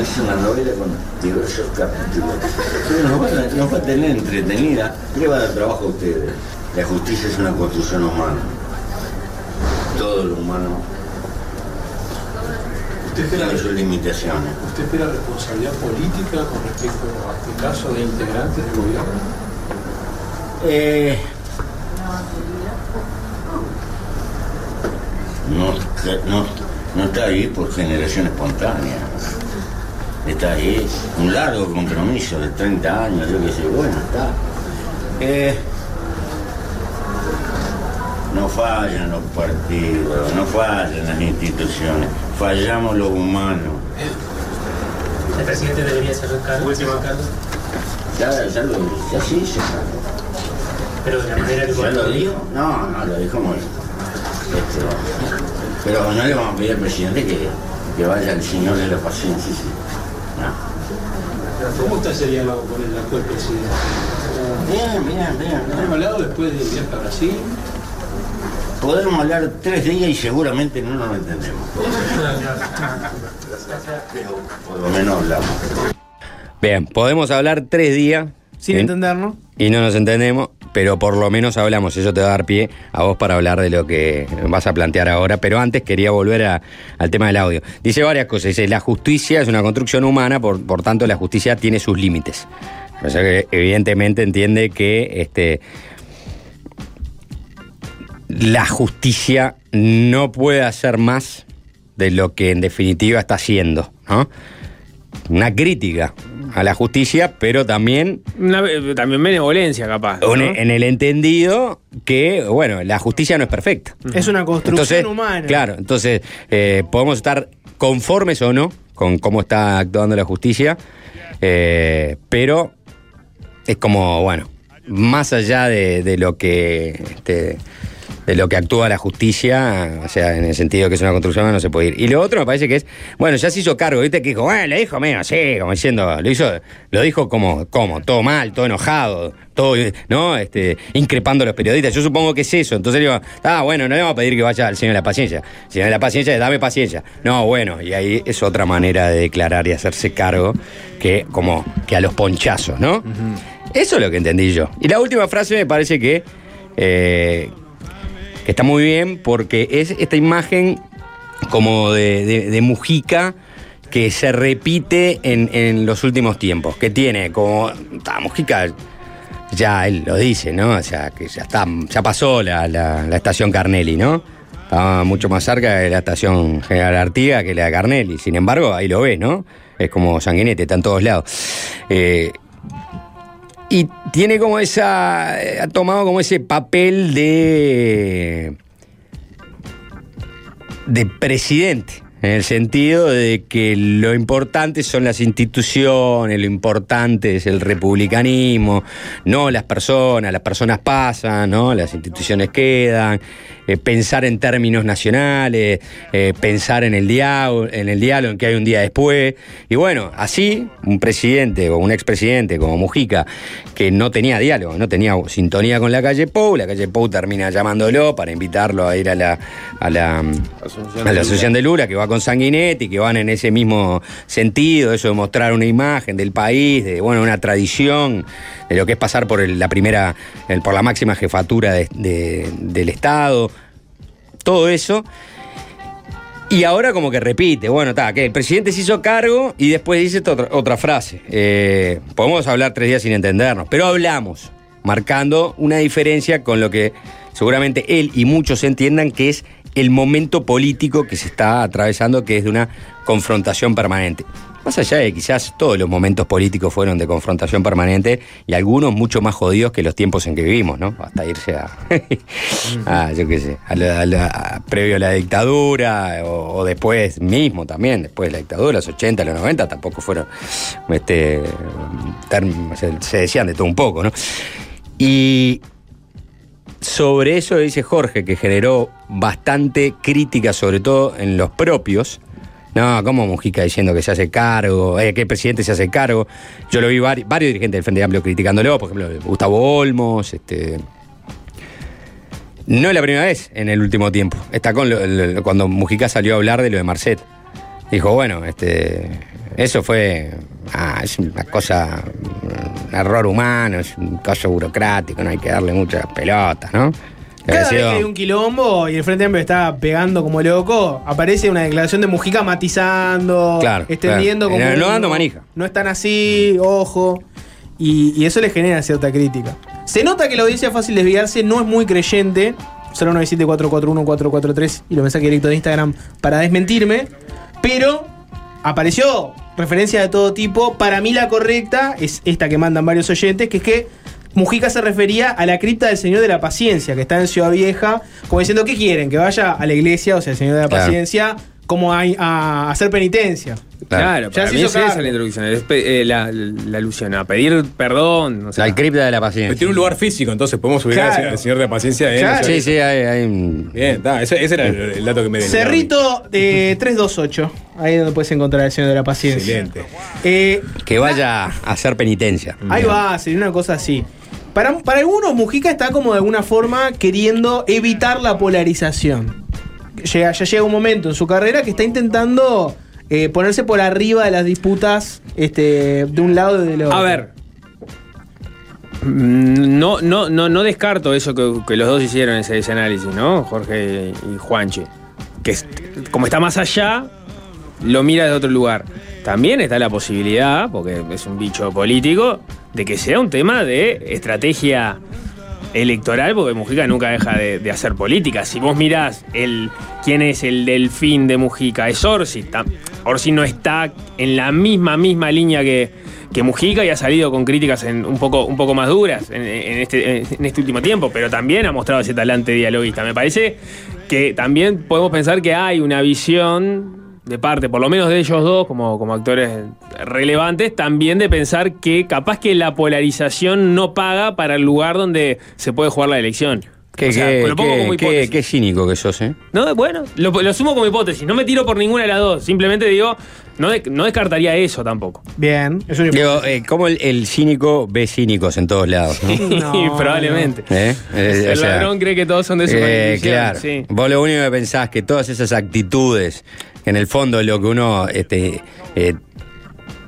Es una novela con diversos capítulos. Nos va, a, nos va a tener entretenida. Le va a dar trabajo a ustedes. La justicia es una construcción humana. Todo lo humano tiene sus limitaciones. ¿Usted espera responsabilidad política con respecto a este caso de integrantes del gobierno? Eh, no, no, no está ahí por generación espontánea. Está ahí un largo compromiso de 30 años, yo qué sé, bueno, está. Eh, no fallan los partidos, no fallan las instituciones, fallamos los humanos. ¿El presidente debería ser cargo? ¿Último cargo? Ya, ya lo ya sí, se. Pero de la manera que ¿Ya lo dijo? No, no, lo dijo muy. Este, pero no le vamos a pedir al presidente que, que vaya al señor de la paciencia. sí. No. ¿Cómo está ese diálogo con el actual presidente? Bien, bien, bien. ¿Han hablado después del viaje a Brasil? Podemos hablar tres días y seguramente no nos entendemos. Pero por lo menos hablamos. Bien, podemos hablar tres días. Sin entendernos. Y no nos entendemos, pero por lo menos hablamos. Eso te va a dar pie a vos para hablar de lo que vas a plantear ahora. Pero antes quería volver a- al tema del audio. Dice varias cosas. Dice, la justicia es una construcción humana, por, por tanto la justicia tiene sus límites. O sea que evidentemente entiende que este, la justicia no puede hacer más de lo que en definitiva está haciendo, ¿no? Una crítica a la justicia, pero también Una- eh, también benevolencia, capaz. ¿no? un- en el entendido que, bueno, la justicia no es perfecta. Es una construcción Entonces, humana. Claro, entonces eh, podemos estar conformes o no con cómo está actuando la justicia, eh, pero es como, bueno, más allá de, de lo que este, de lo que actúa la justicia, o sea, en el sentido que es una construcción, no se puede ir. Y lo otro me parece que es, bueno, ya se hizo cargo, viste que dijo, bueno, le dijo medio así, como diciendo, lo hizo, lo dijo como, como, todo mal, todo enojado, todo, ¿no? Este, increpando a los periodistas. Yo supongo que es eso. Entonces digo, ah, bueno, no le vamos a pedir que vaya al señor de la paciencia. Señor de la paciencia, dame paciencia. No, bueno, y ahí es otra manera de declarar y hacerse cargo que como que a los ponchazos, ¿no? Eso es lo que entendí yo. Y la última frase me parece que, eh, que está muy bien porque es esta imagen como de, Mujica que se repite en, en los últimos tiempos, que tiene como... ta, Mujica ya él lo dice, ¿no? O sea, que ya está, ya pasó la, la- la estación Carnelli, ¿no? Estaba mucho más cerca de la estación General Artiga que la de Carnelli. Sin embargo, ahí lo ves, ¿no? Es como sanguinete, está en todos lados. Eh, y tiene como esa. eh, Ha tomado como ese papel de. de presidente. En el sentido de que lo importante son las instituciones, lo importante es el republicanismo, no las personas, las personas pasan, ¿no? Las instituciones quedan, eh, pensar en términos nacionales, eh, pensar en el diálogo, en el diálogo en que hay un día después. Y bueno, así, un presidente o un expresidente como Mujica, que no tenía diálogo, no tenía sintonía con la calle Pou, la calle Pou termina llamándolo para invitarlo a ir a la, a la, a la Asociación de Lula, que va con Sanguinetti, que van en ese mismo sentido, eso de mostrar una imagen del país, de bueno, una tradición, de lo que es pasar por la primera, por la máxima jefatura de- de- del Estado, todo eso. Y ahora como que repite, bueno, está, que el presidente se hizo cargo y después dice otra frase. Eh, podemos hablar tres días sin entendernos, pero hablamos, marcando una diferencia con lo que seguramente él y muchos entiendan que es el momento político que se está atravesando, que es de una confrontación permanente. Más allá de quizás todos los momentos políticos fueron de confrontación permanente y algunos mucho más jodidos que los tiempos en que vivimos, ¿no? Hasta irse a, a, yo qué sé, a la- previo a la dictadura o, después mismo también, después de la dictadura, los 80, los 90 tampoco fueron, este, se decían de todo un poco, ¿no? Y sobre eso dice Jorge, que generó bastante crítica, sobre todo en los propios. No, como Mujica diciendo que se hace cargo, eh, que el presidente se hace cargo. Yo lo vi vari- varios dirigentes del Frente Amplio criticándolo, por ejemplo, Gustavo Olmos, este. No es la primera vez en el último tiempo. Está con cuando Mujica salió a hablar de lo de Marcet. Dijo, bueno, este, eso fue, ah, es una cosa, un error humano, es un caso burocrático, no hay que darle muchas pelotas, ¿no? Cada vez que hay un quilombo y el Frente Amplio está pegando como loco, aparece una declaración de Mujica matizando, Claro, extendiendo claro. como. No dando manija. No están así, ojo. Y, y eso le genera cierta crítica. Se nota que la audiencia fácil desviarse no es muy creyente. 097-441-443 y los mensajes directos de Instagram para desmentirme. Pero apareció referencia de todo tipo. Para mí la correcta es esta que mandan varios oyentes, que es que Mujica se refería a la cripta del Señor de la Paciencia, que está en Ciudad Vieja, como diciendo, ¿qué quieren? Que vaya a la iglesia, o sea, el Señor de la Claro. Paciencia, como a, a hacer penitencia. Claro, Ya para se mí hizo es esa la introducción, es eh, la, la alusión a pedir perdón. o sea, La cripta de la Pero paciencia. tiene un lugar físico, entonces podemos ubicar Claro. al señor de paciencia en Claro. Sí, sí, hay, hay un- Bien, está, ese, ese era el, el dato que me dio. Cerrito de 328, ahí es donde puedes encontrar el Señor de la Paciencia. Excelente. Eh, que vaya a hacer penitencia. Ahí va, sería una cosa así. Para, para algunos, Mujica está como de alguna forma queriendo evitar la polarización. Llega, ya llega un momento en su carrera que está intentando eh, ponerse por arriba de las disputas este, de un lado y del otro. A ver. Mm, No, no, no, no descarto eso que, los dos hicieron ese, ese análisis, ¿no? Jorge y Juanche. Que como está más allá, lo mira desde otro lugar. También está la posibilidad, porque es un bicho político, de que sea un tema de estrategia electoral, porque Mujica nunca deja de, de hacer política. Si vos mirás el, quién es el delfín de Mujica, es Orsi. Orsi no está en la misma, misma línea que, que Mujica y ha salido con críticas en- un, poco, un poco más duras en, en este, en este último tiempo, pero también ha mostrado ese talante dialoguista. Me parece que también podemos pensar que hay una visión de parte, por lo menos de ellos dos, como, como actores relevantes, también de pensar que capaz que la polarización no paga para el lugar donde se puede jugar la elección. Qué, O sea, qué- lo pongo qué- como hipótesis. qué cínico que sos, ¿eh? No, bueno, lo, lo sumo como hipótesis. No me tiro por ninguna de las dos. Simplemente digo, no, de- no descartaría eso tampoco. Bien, es un Digo, eh, ¿cómo el, el cínico ve cínicos en todos lados? probablemente. ¿Eh? Eh, El sea, ladrón cree que todos son de su eh, claro. sí. Vos lo único que pensás es que todas esas actitudes, que en el fondo lo que uno este, eh,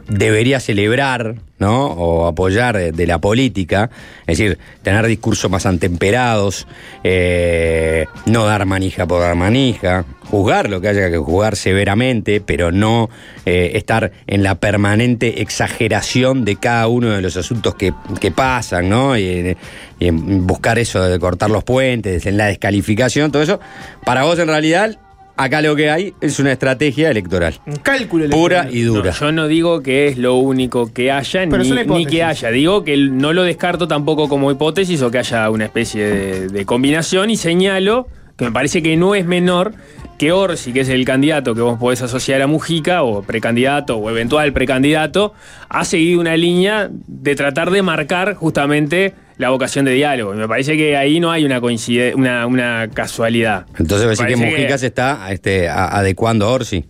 debería celebrar, ¿no? O apoyar de, la política, es decir, tener discursos más atemperados, eh, no dar manija por dar manija, juzgar lo que haya que juzgar severamente, pero no eh, estar en la permanente exageración de cada uno de los asuntos que, que pasan, ¿no? Y, y buscar eso de cortar los puentes, en la descalificación, todo eso. Para vos, en realidad, acá lo que hay es una estrategia electoral. Un cálculo Pura electoral. y dura. No, yo no digo que es lo único que haya, ni, que haya. Digo que no lo descarto tampoco como hipótesis o que haya una especie de, de combinación y señalo que me parece que no es menor que Orsi, que es el candidato que vos podés asociar a Mujica, o precandidato, o eventual precandidato, ha seguido una línea de tratar de marcar justamente la vocación de diálogo. Y me parece que ahí no hay una coincide una, una casualidad. Entonces, Me decir que Mujica se está este, a- adecuando a Orsi.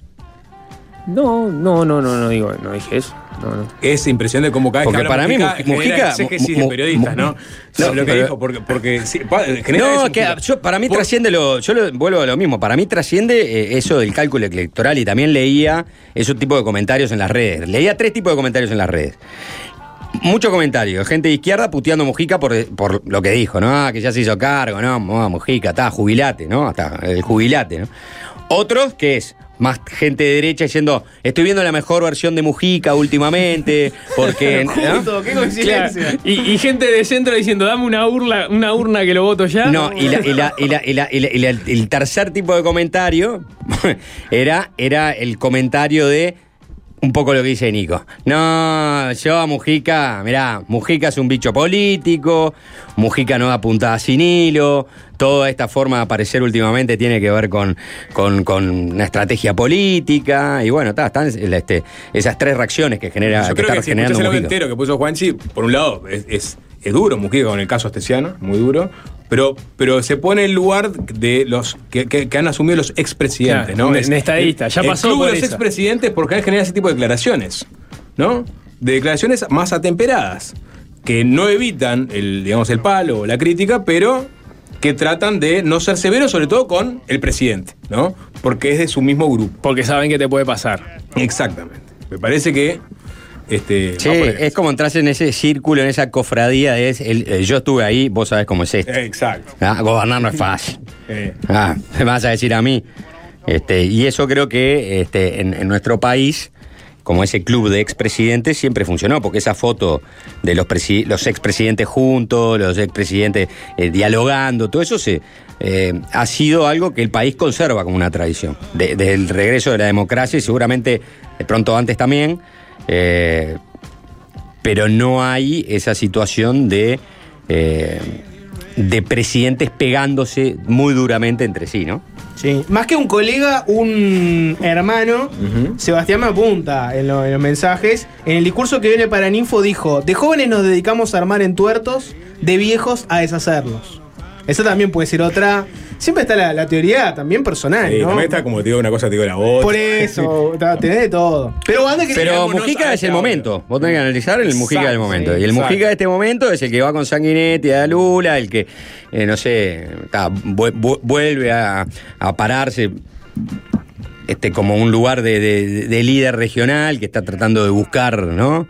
No, no, no, no, no digo, no dije eso. No, no. Es impresión de cómo cada vez Porque que para mí Mujica, Mujica- genera exégesis Mu- de periodistas, ¿no? No, lo que pero- dijo, porque, porque sí, No, que yo, para mí Por- trasciende lo. Yo lo, vuelvo a lo mismo. Para mí trasciende eh, eso del cálculo electoral y también leía esos tipos de comentarios en las redes. Leía tres tipos de comentarios en las redes. Muchos comentarios, gente de izquierda puteando a Mujica por, por lo que dijo, ¿no? Ah, que ya se hizo cargo, ¿no? Ah, Mujica, está, jubilate, ¿no? Hasta el jubilate, ¿no? Otros que es más gente de derecha diciendo, estoy viendo la mejor versión de Mujica últimamente, porque. ¿no? Justo, qué coincidencia. Claro. Y, y gente de centro diciendo, dame una urna, una urna que lo voto ya. No, y, la- y la- y la- y la- y la- y la- el tercer tipo de comentario era, era el comentario de un poco lo que dice Nico. No, yo a Mujica, mirá, Mujica es un bicho político, Mujica no da puntada sin hilo, toda esta forma de aparecer últimamente tiene que ver con, con, con una estrategia política, y bueno, está, están este, esas tres reacciones que genera Yo que creo está que si generando Mujica. entero que puso Juanchi, por un lado, es, es, es duro Mujica con el caso astesiano, muy duro, pero, pero se pone en lugar de los que, que- que han asumido los expresidentes, Claro, ¿no? un estadista, ya el pasó club por de los expresidentes porque genera ese tipo de declaraciones, ¿no? De declaraciones más atemperadas, que no evitan el, digamos, el palo o la crítica, pero que tratan de no ser severos, sobre todo con el presidente, ¿no? Porque es de su mismo grupo. Porque saben que te puede pasar. Exactamente. Me parece que. Este, Sí, es como entras en ese círculo, en esa cofradía de es el- eh, yo estuve ahí, vos sabés cómo es esto. Eh, Exacto. Ah, gobernar no es fácil. Eh, Ah, me vas a decir a mí. Este, y eso creo que este, en, en nuestro país, como ese club de expresidentes, siempre funcionó, porque esa foto de los, los expresidentes juntos, los expresidentes eh, dialogando, todo eso se, eh, ha sido algo que el país conserva como una tradición. De- Desde el regreso de la democracia y seguramente de pronto antes también. Eh, pero no hay esa situación de eh, de presidentes pegándose muy duramente entre sí, ¿no? Sí. Más que un colega, un hermano, Sebastián me apunta en, lo- en los mensajes. En el discurso que viene para Ninfo dijo: De jóvenes nos dedicamos a armar entuertos, de viejos a deshacerlos. Eso también puede ser otra. Siempre está la, la teoría también personal, Sí, ¿no? también está como te digo una cosa, te digo la otra. Por eso, tenés de todo. Pero que Pero Mujica es el momento. Vos tenés que analizar el Mujica del Exacto, momento. sí, y el exacto. Mujica de este momento es el que va con Sanguinetti a Lula, el que, eh, no sé, ta, vu- vu- vuelve a, a pararse este, como un lugar de, de- de líder regional que está tratando de buscar, ¿no?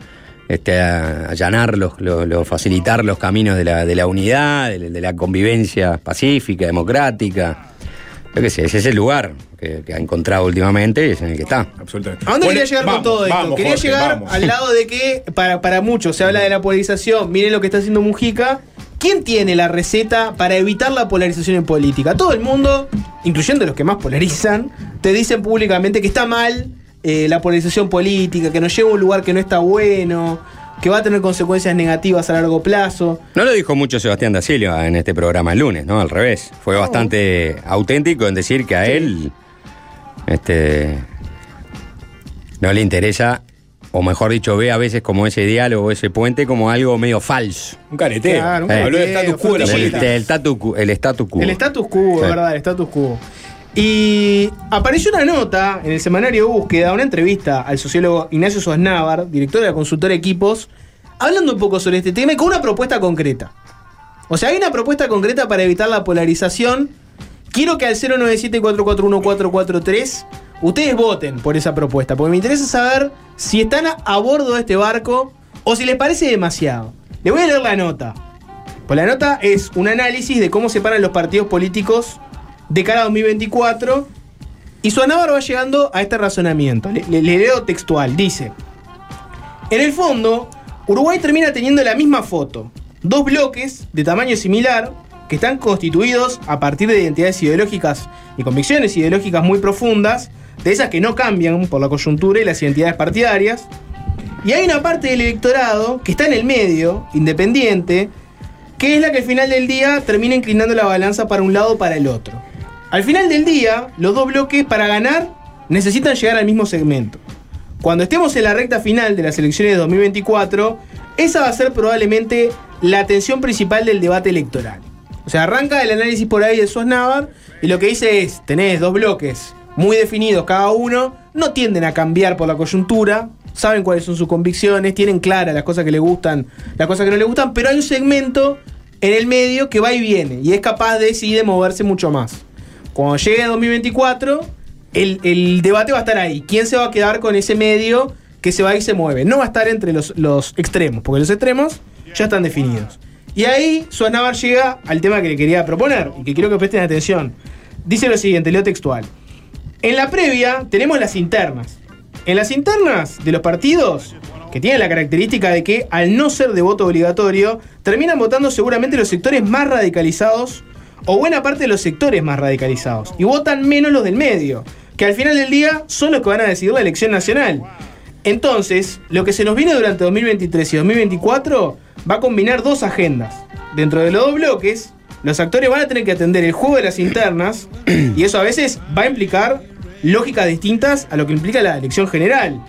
Este, a- allanar, los, los- los- facilitar los caminos de la, de la unidad, de, de la convivencia pacífica, democrática. Yo qué sé, ese es el lugar que, que ha encontrado últimamente y es en el que está. Absolutamente. ¿A dónde Bueno, quería llegar vamos, con todo esto? vamos, quería Jorge, llegar vamos. al lado de que, para, para muchos, se habla de la polarización. Miren lo que está haciendo Mujica. ¿Quién tiene la receta para evitar la polarización en política? Todo el mundo, incluyendo los que más polarizan, te dicen públicamente que está mal eh, la polarización política, que nos lleva a un lugar que no está bueno, que va a tener consecuencias negativas a largo plazo. No lo dijo mucho Sebastián da Silva en este programa el lunes, ¿no? Al revés. Fue bastante auténtico en decir que a él este, no le interesa, o mejor dicho, ve a veces como ese diálogo, ese puente, como algo medio falso. Un careteo. Claro, un Eh, Habló de careteo, status quo de la El, política. el el status quo. El status quo, Sí. es verdad, el status quo. Y apareció una nota en el semanario Búsqueda, una entrevista al sociólogo Ignacio Suaznávar, director de la consultora Equipos, hablando un poco sobre este tema y con una propuesta concreta. O sea, hay una propuesta concreta para evitar la polarización. Quiero que al 097-441-443 ustedes voten por esa propuesta, porque me interesa saber si están a, bordo de este barco o si les parece demasiado. Le voy a leer la nota. Pues la nota es un análisis de cómo se paran los partidos políticos de cara a 2024. Y Suanávar va llegando a este razonamiento. Le, le- le leo textual. Dice: En el fondo, Uruguay termina teniendo la misma foto. Dos bloques de tamaño similar que están constituidos a partir de identidades ideológicas y convicciones ideológicas muy profundas, de esas que no cambian por la coyuntura y las identidades partidarias. Y hay una parte del electorado que está en el medio, independiente, que es la que al final del día termina inclinando la balanza para un lado o para el otro. Al final del día, los dos bloques para ganar necesitan llegar al mismo segmento. Cuando estemos en la recta final de las elecciones de 2024, esa va a ser probablemente la atención principal del debate electoral. O sea, arranca el análisis por ahí de Sosnavar y lo que dice es, tenés dos bloques muy definidos cada uno, no tienden a cambiar por la coyuntura, saben cuáles son sus convicciones, tienen claras las cosas que les gustan, las cosas que no les gustan, pero hay un segmento en el medio que va y viene y es capaz de sí de moverse mucho más. Cuando llegue 2024, el, el debate va a estar ahí. ¿Quién se va a quedar con ese medio que se va y se mueve? No va a estar entre los, los extremos, porque los extremos ya están definidos. Y ahí Suanavar llega al tema que le quería proponer y que quiero que presten atención. Dice lo siguiente, leo textual. En la previa tenemos las internas. En las internas de los partidos, que tienen la característica de que al no ser de voto obligatorio, terminan votando seguramente los sectores más radicalizados o buena parte de los sectores más radicalizados. Y votan menos los del medio, que al final del día son los que van a decidir la elección nacional. Entonces, lo que se nos viene durante 2023 y 2024 va a combinar dos agendas. Dentro de los dos bloques, los actores van a tener que atender el juego de las internas y eso a veces va a implicar lógicas distintas a lo que implica la elección general,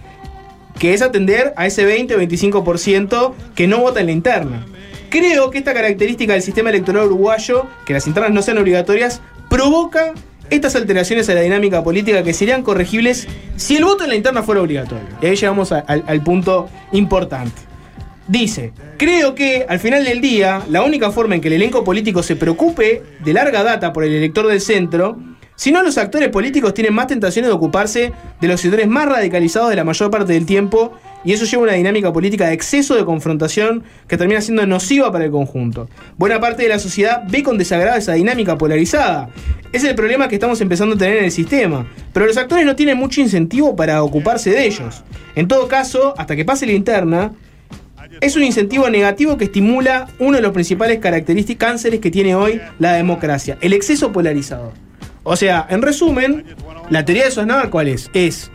que es atender a ese 20 o 25% que no vota en la interna. Creo que esta característica del sistema electoral uruguayo, que las internas no sean obligatorias, provoca estas alteraciones a la dinámica política que serían corregibles si el voto en la interna fuera obligatorio. Y ahí llegamos al punto importante. Dice, creo que al final del día, la única forma en que el elenco político se preocupe de larga data por el elector del centro, si no los actores políticos tienen más tentaciones de ocuparse de los sectores más radicalizados de la mayor parte del tiempo, y eso lleva a una dinámica política de exceso de confrontación que termina siendo nociva para el conjunto. Buena parte de la sociedad ve con desagrado esa dinámica polarizada. Es el problema que estamos empezando a tener en el sistema, pero los actores no tienen mucho incentivo para ocuparse de ellos. En todo caso, hasta que pase la interna, es un incentivo negativo que estimula uno de los principales características cánceres que tiene hoy la democracia, el exceso polarizador. O sea, en resumen, la teoría de Sosnavar cuál es? Es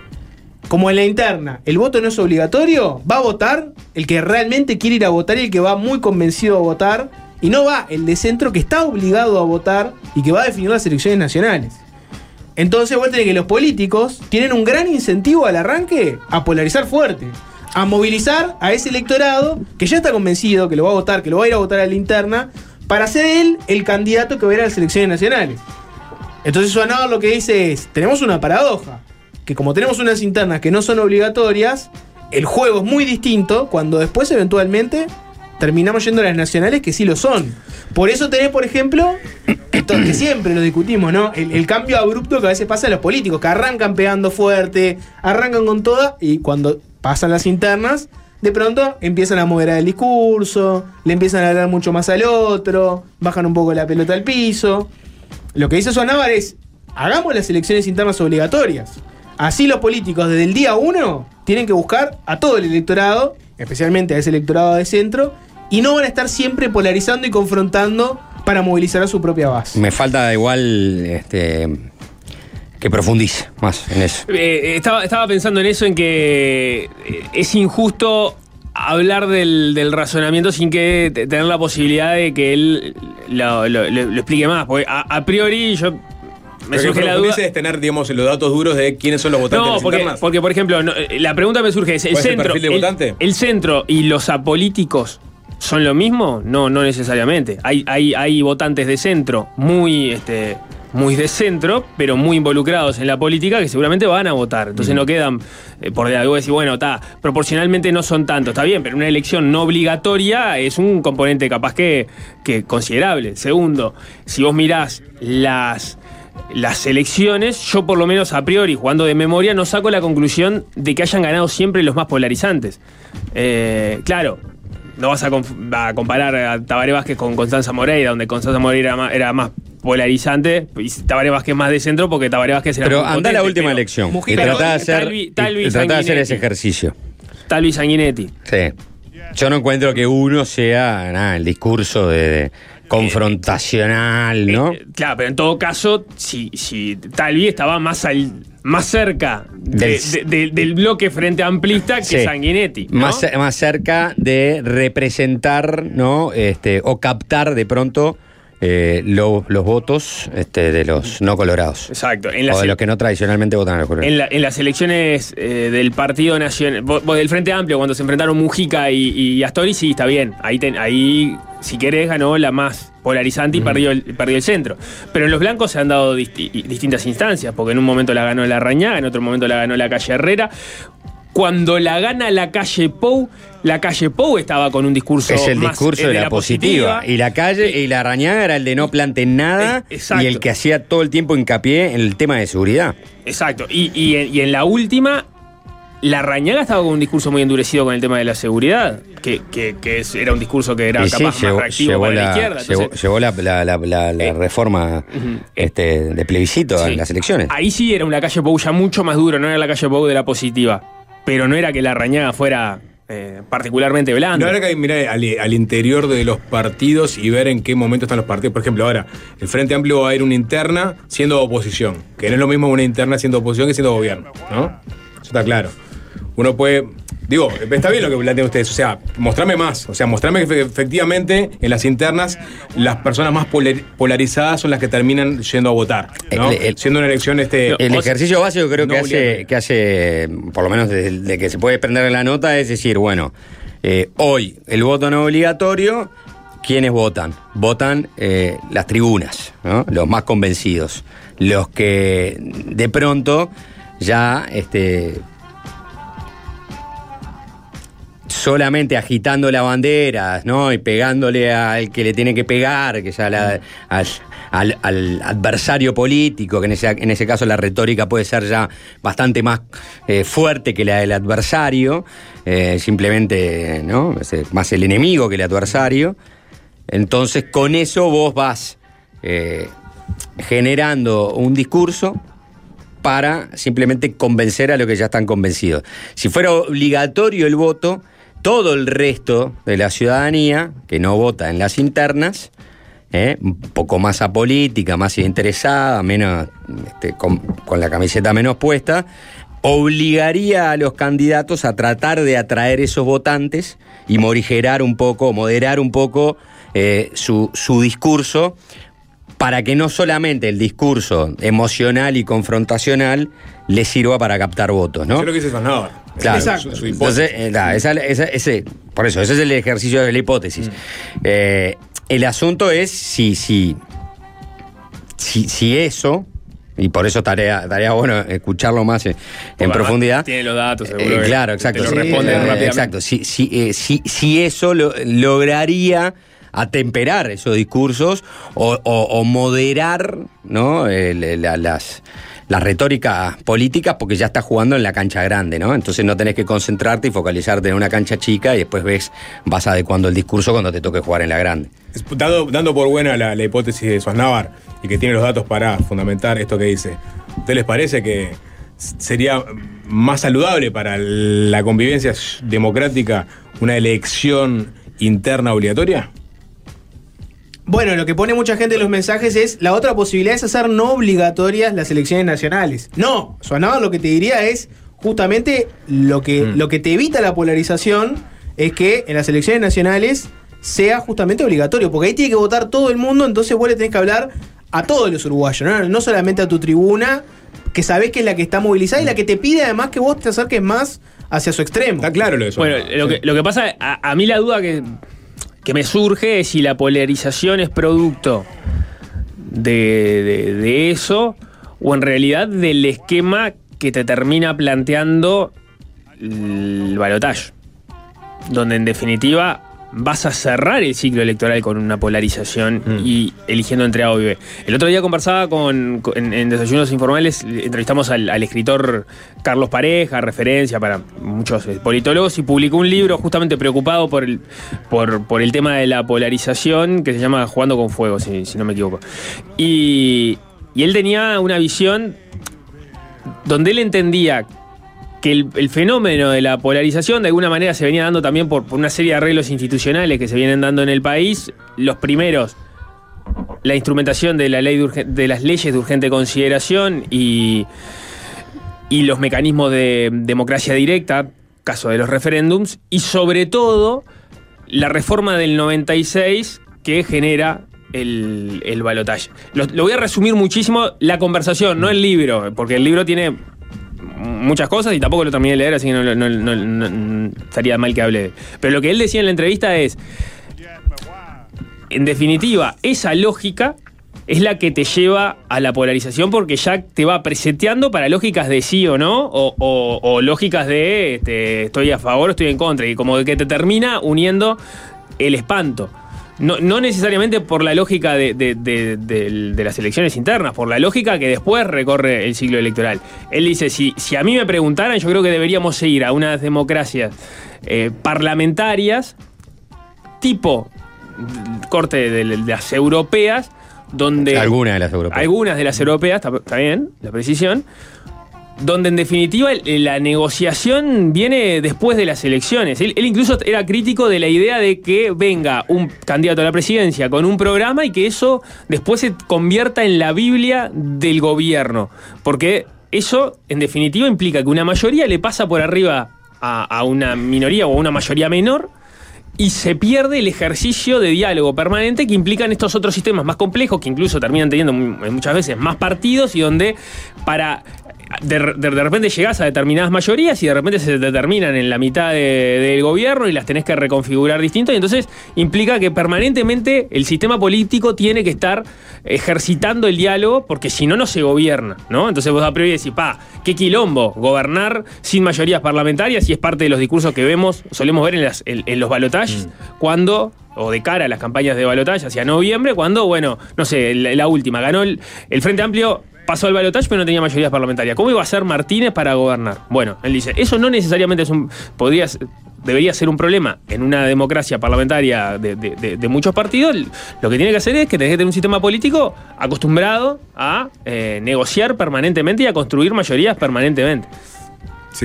como en la interna, el voto no es obligatorio, va a votar el que realmente quiere ir a votar y el que va muy convencido a votar y no va el de centro que está obligado a votar y que va a definir las elecciones nacionales. Entonces vos tenés que los políticos tienen un gran incentivo al arranque a polarizar fuerte, a movilizar a ese electorado que ya está convencido que lo va a votar, que lo va a ir a votar a la interna, para ser él el candidato que va a ir a las elecciones nacionales. Entonces Suanado lo que dice es, tenemos una paradoja, que como tenemos unas internas que no son obligatorias, el juego es muy distinto cuando después eventualmente terminamos yendo a las nacionales que sí lo son. Por eso tenés, por ejemplo, esto que siempre lo discutimos, ¿no? El, cambio abrupto que a veces pasa a los políticos, que arrancan pegando fuerte, arrancan con toda y cuando pasan las internas, de pronto empiezan a moderar el discurso, le empiezan a hablar mucho más al otro, bajan un poco la pelota al piso. Lo que dice Suanávar es, hagamos las elecciones internas obligatorias. Así los políticos desde el día uno tienen que buscar a todo el electorado, especialmente a ese electorado de centro, y no van a estar siempre polarizando y confrontando para movilizar a su propia base. Me falta igual este, que profundice más en eso. Eh, estaba, estaba pensando en eso, en que eh, es injusto hablar del, del razonamiento sin que te- tener la posibilidad de que él lo, lo- lo- lo explique más. Porque a, a priori yo me surge la duda. es tener, digamos, los datos duros de quiénes son los votantes No, porque, internas. porque, por ejemplo, no, eh, la pregunta me surge es, ¿el ¿Cuál es el centro, el centro y los apolíticos son lo mismo? No, no necesariamente. Hay, hay, hay votantes de centro muy, este, muy de centro, pero muy involucrados en la política que seguramente van a votar. Entonces no quedan, eh, por de algo decir, bueno, está, proporcionalmente no son tantos, está bien, pero una elección no obligatoria es un componente capaz que, que considerable. Segundo, si vos mirás las las elecciones, yo por lo menos a priori, jugando de memoria, no saco la conclusión de que hayan ganado siempre los más polarizantes. Eh, claro, no vas a, a comparar a Tabaré Vázquez con Constanza Moreira, donde Constanza Moreira era más, era más polarizante y Tabaré Vázquez más de centro porque Tabaré Vázquez era Pero anda la última pero- elección. Y Mujica, tratá de hacer, Talvi- y- Talvi y tratá hacer ese ejercicio. Talvi Sanguinetti. Sí. Yo no encuentro que uno sea nada, el discurso de, de confrontacional, ¿no? Claro, pero en todo caso, si, si Talvi estaba más al, más cerca de- Del- de- de- del bloque frente amplista que Sí. Sanguinetti. ¿no? Más, más cerca de representar, ¿no? Este, o captar de pronto eh, lo- los votos este, de los no colorados. Exacto. En o de los que no tradicionalmente votan a los colorados. en la- en las elecciones eh, del Partido Nacional, del Frente Amplio, cuando se enfrentaron Mujica y, y Astori, sí, está bien. Ahí, ten- ahí si querés, ganó la más polarizante y perdió, el, perdió el centro. Pero en los blancos se han dado disti- distintas instancias, porque en un momento la ganó la Rañaga, en otro momento la ganó la calle Herrera. Cuando la gana la calle Pou, la calle Pou estaba con un discurso es el más, discurso eh, de, la, positiva. Y la calle y la rañaga era el de no planten nada Eh, y el que hacía todo el tiempo hincapié en el tema de seguridad. Exacto. Y, y en- y en la última, la Rañaga estaba con un discurso muy endurecido con el tema de la seguridad, que, que- que es- era un discurso que era y sí, capaz llevó, más reactivo para la, la, izquierda. llevó- Entonces, llevó la, la- la- la- la reforma este, de plebiscito Sí. en las elecciones. Ahí sí era una calle Pou ya mucho más duro, no era la calle Pou de la positiva. Pero no era que la Rañaga fuera eh, particularmente No blanda. habrá que mirar al, al interior de los partidos y ver en qué momento están los partidos. Por ejemplo, ahora, el Frente Amplio va a ir una interna siendo oposición, que no es lo mismo una interna siendo oposición que siendo gobierno, ¿no? Eso está claro. Uno puede. Digo, está bien lo que plantean ustedes, o sea, mostrame más, o sea, mostrame que efe- efectivamente en las internas las personas más polar- polarizadas son las que terminan yendo a votar, ¿no? El- el- Siendo una elección este... El ejercicio básico creo no que, hace, que hace, por lo menos desde de que se puede prender en la nota, es decir, bueno, eh, hoy el voto no obligatorio, ¿quiénes votan? Votan eh, las tribunas, ¿no? los más convencidos, los que de pronto ya este, solamente agitando la bandera, ¿no? Y pegándole al que le tiene que pegar, que ya la- al, al- adversario político, que en ese, en ese caso la retórica puede ser ya bastante más eh, fuerte que la del adversario, eh, simplemente, ¿no? Eh, más el enemigo que el adversario. Entonces, con eso vos vas generando un discurso para simplemente convencer a los que ya están convencidos. Si fuera obligatorio el voto, todo el resto de la ciudadanía que no vota en las internas, ¿eh? un poco más apolítica, más interesada, menos este, con, la camiseta menos puesta, obligaría a los candidatos a tratar de atraer esos votantes y morigerar un poco, moderar un poco eh, su discurso para que no solamente el discurso emocional y confrontacional le sirva para captar votos, ¿no? Eso es lo que dice Sosnauer. Claro. Su- su hipótesis. Entonces, eh, da, esa- esa- ese, por eso, ese es el ejercicio de la hipótesis. Eh, el asunto es si, si, si, si eso, y por eso tarea, tarea bueno escucharlo más en, en profundidad. Tiene los datos, seguro. Eh, claro, exacto. Te lo Sí, responden eh, rápidamente. Exacto. Si, si, eh, si, si eso lo- lograría atemperar esos discursos o, moderar ¿no? Las, las retóricas políticas porque ya estás jugando en la cancha grande, ¿no? Entonces no tenés que concentrarte y focalizarte en una cancha chica y después ves, vas adecuando el discurso cuando te toque jugar en la grande. Dando, dando por buena la, hipótesis de Sosnavar y que tiene los datos para fundamentar esto que dice, ¿usted les parece que sería más saludable para la convivencia democrática una elección interna obligatoria? Bueno, lo que pone mucha gente en los mensajes es la otra posibilidad es hacer no obligatorias las elecciones nacionales. No, Suanaba lo que te diría es justamente lo que, Mm. lo que te evita la polarización es que en las elecciones nacionales sea justamente obligatorio, porque ahí tiene que votar todo el mundo, entonces vos le tenés que hablar a todos los uruguayos, no, no solamente a tu tribuna, que sabés que es la que está movilizada y la que te pide además que vos te acerques más hacia su extremo. Está claro lo de Bueno, lo que, lo que pasa, a, a mí la duda que, que me surge es si la polarización es producto de, eso o en realidad del esquema que te termina planteando el balotaje. Donde en definitiva vas a cerrar el ciclo electoral con una polarización y eligiendo entre A o B. El otro día conversaba con, con- en, en Desayunos Informales, entrevistamos al, al escritor Carlos Pareja, referencia para muchos eh, politólogos, y publicó un libro justamente preocupado por el, por, por el tema de la polarización que se llama Jugando con Fuego, si, si no me equivoco. Y, y él tenía una visión donde él entendía que el, fenómeno de la polarización de alguna manera se venía dando también por, una serie de arreglos institucionales que se vienen dando en el país. Los primeros, la instrumentación de, la ley de las leyes de urgente consideración y, y los mecanismos de democracia directa, caso de los referéndums, y sobre todo la reforma del 96 que genera el, el balotaje. Lo, lo voy a resumir muchísimo la conversación, no el libro, porque el libro tiene muchas cosas y tampoco lo terminé de leer, así que no, estaría mal que hable. Pero lo que él decía en la entrevista es, en definitiva, esa lógica es la que te lleva a la polarización porque ya te va preseteando para lógicas de sí o no, o lógicas de este, estoy a favor o estoy en contra, y como que te termina uniendo el espanto. No, no necesariamente por la lógica de, de- de- las elecciones internas, por la lógica que después recorre el ciclo electoral. Él dice, si, si a mí me preguntaran, yo creo que deberíamos seguir a unas democracias eh, parlamentarias tipo corte de, las europeas, donde... Algunas de las europeas. Algunas de las europeas, está bien, la precisión, donde en definitiva la negociación viene después de las elecciones. Él, incluso era crítico de la idea de que venga un candidato a la presidencia con un programa y que eso después se convierta en la Biblia del gobierno. Porque eso, en definitiva, implica que una mayoría le pasa por arriba a, a una minoría o a una mayoría menor y se pierde el ejercicio de diálogo permanente que implican estos otros sistemas más complejos que incluso terminan teniendo mu- muchas veces más partidos y donde para de, de- de repente llegás a determinadas mayorías y de repente se determinan en la mitad de- del gobierno y las tenés que reconfigurar distinto y entonces implica que permanentemente el sistema político tiene que estar ejercitando el diálogo porque si no no se gobierna, ¿no? Entonces vos a priori decís, pa, qué quilombo gobernar sin mayorías parlamentarias y es parte de los discursos que vemos, solemos ver en, las- en- en los balotajes cuando o de cara a las campañas de balotaje hacia noviembre, cuando, bueno, no sé, la, la última, ganó el, el Frente Amplio, pasó al balotaje, pero no tenía mayorías parlamentarias. ¿Cómo iba a ser Martínez para gobernar? Bueno, él dice, eso no necesariamente es un. podría debería ser un problema en una democracia parlamentaria de, de- de- de muchos partidos. Lo que tiene que hacer es que tenés que tener un sistema político acostumbrado a eh, negociar permanentemente y a construir mayorías permanentemente.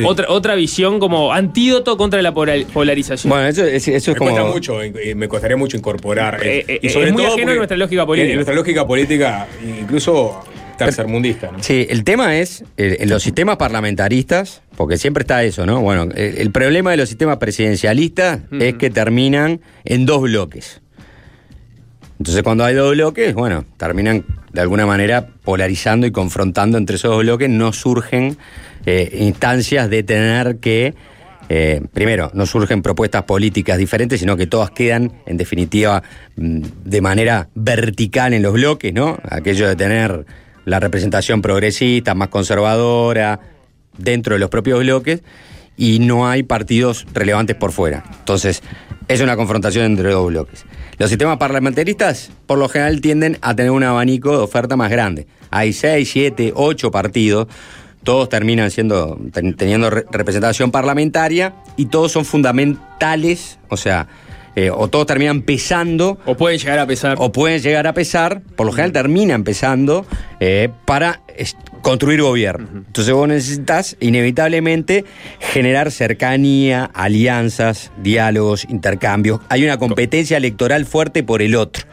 Otra, otra visión como antídoto contra la polar- polarización. Bueno, eso, es- eso es me cuesta como. mucho, eh, me costaría mucho incorporar. eh, Eh, eh, y sobre es muy todo ajeno a nuestra lógica política. En nuestra lógica política, incluso tercermundista. ¿no? Sí, el tema es eh, en los sistemas parlamentaristas, porque siempre está eso, ¿no? Bueno, el, el problema de los sistemas presidencialistas es que terminan en dos bloques. Entonces cuando hay dos bloques, bueno, terminan de alguna manera polarizando y confrontando entre esos dos bloques, no surgen eh, instancias de tener que, eh, primero, no surgen propuestas políticas diferentes, sino que todas quedan, en definitiva, mm, de manera vertical en los bloques, ¿no? Aquello de tener la representación progresista, más conservadora, dentro de los propios bloques, y no hay partidos relevantes por fuera. Entonces, es una confrontación entre dos bloques. Los sistemas parlamentaristas, por lo general, tienden a tener un abanico de oferta más grande. Hay seis, siete, ocho partidos, todos terminan siendo, ten- teniendo re- representación parlamentaria y todos son fundamentales, o sea, eh, o todos terminan pesando. O pueden llegar a pesar. O pueden llegar a pesar, por lo general terminan pesando eh, para construir gobierno. Entonces vos necesitas inevitablemente generar cercanía, alianzas, diálogos, intercambios. Hay una competencia electoral fuerte por el otro.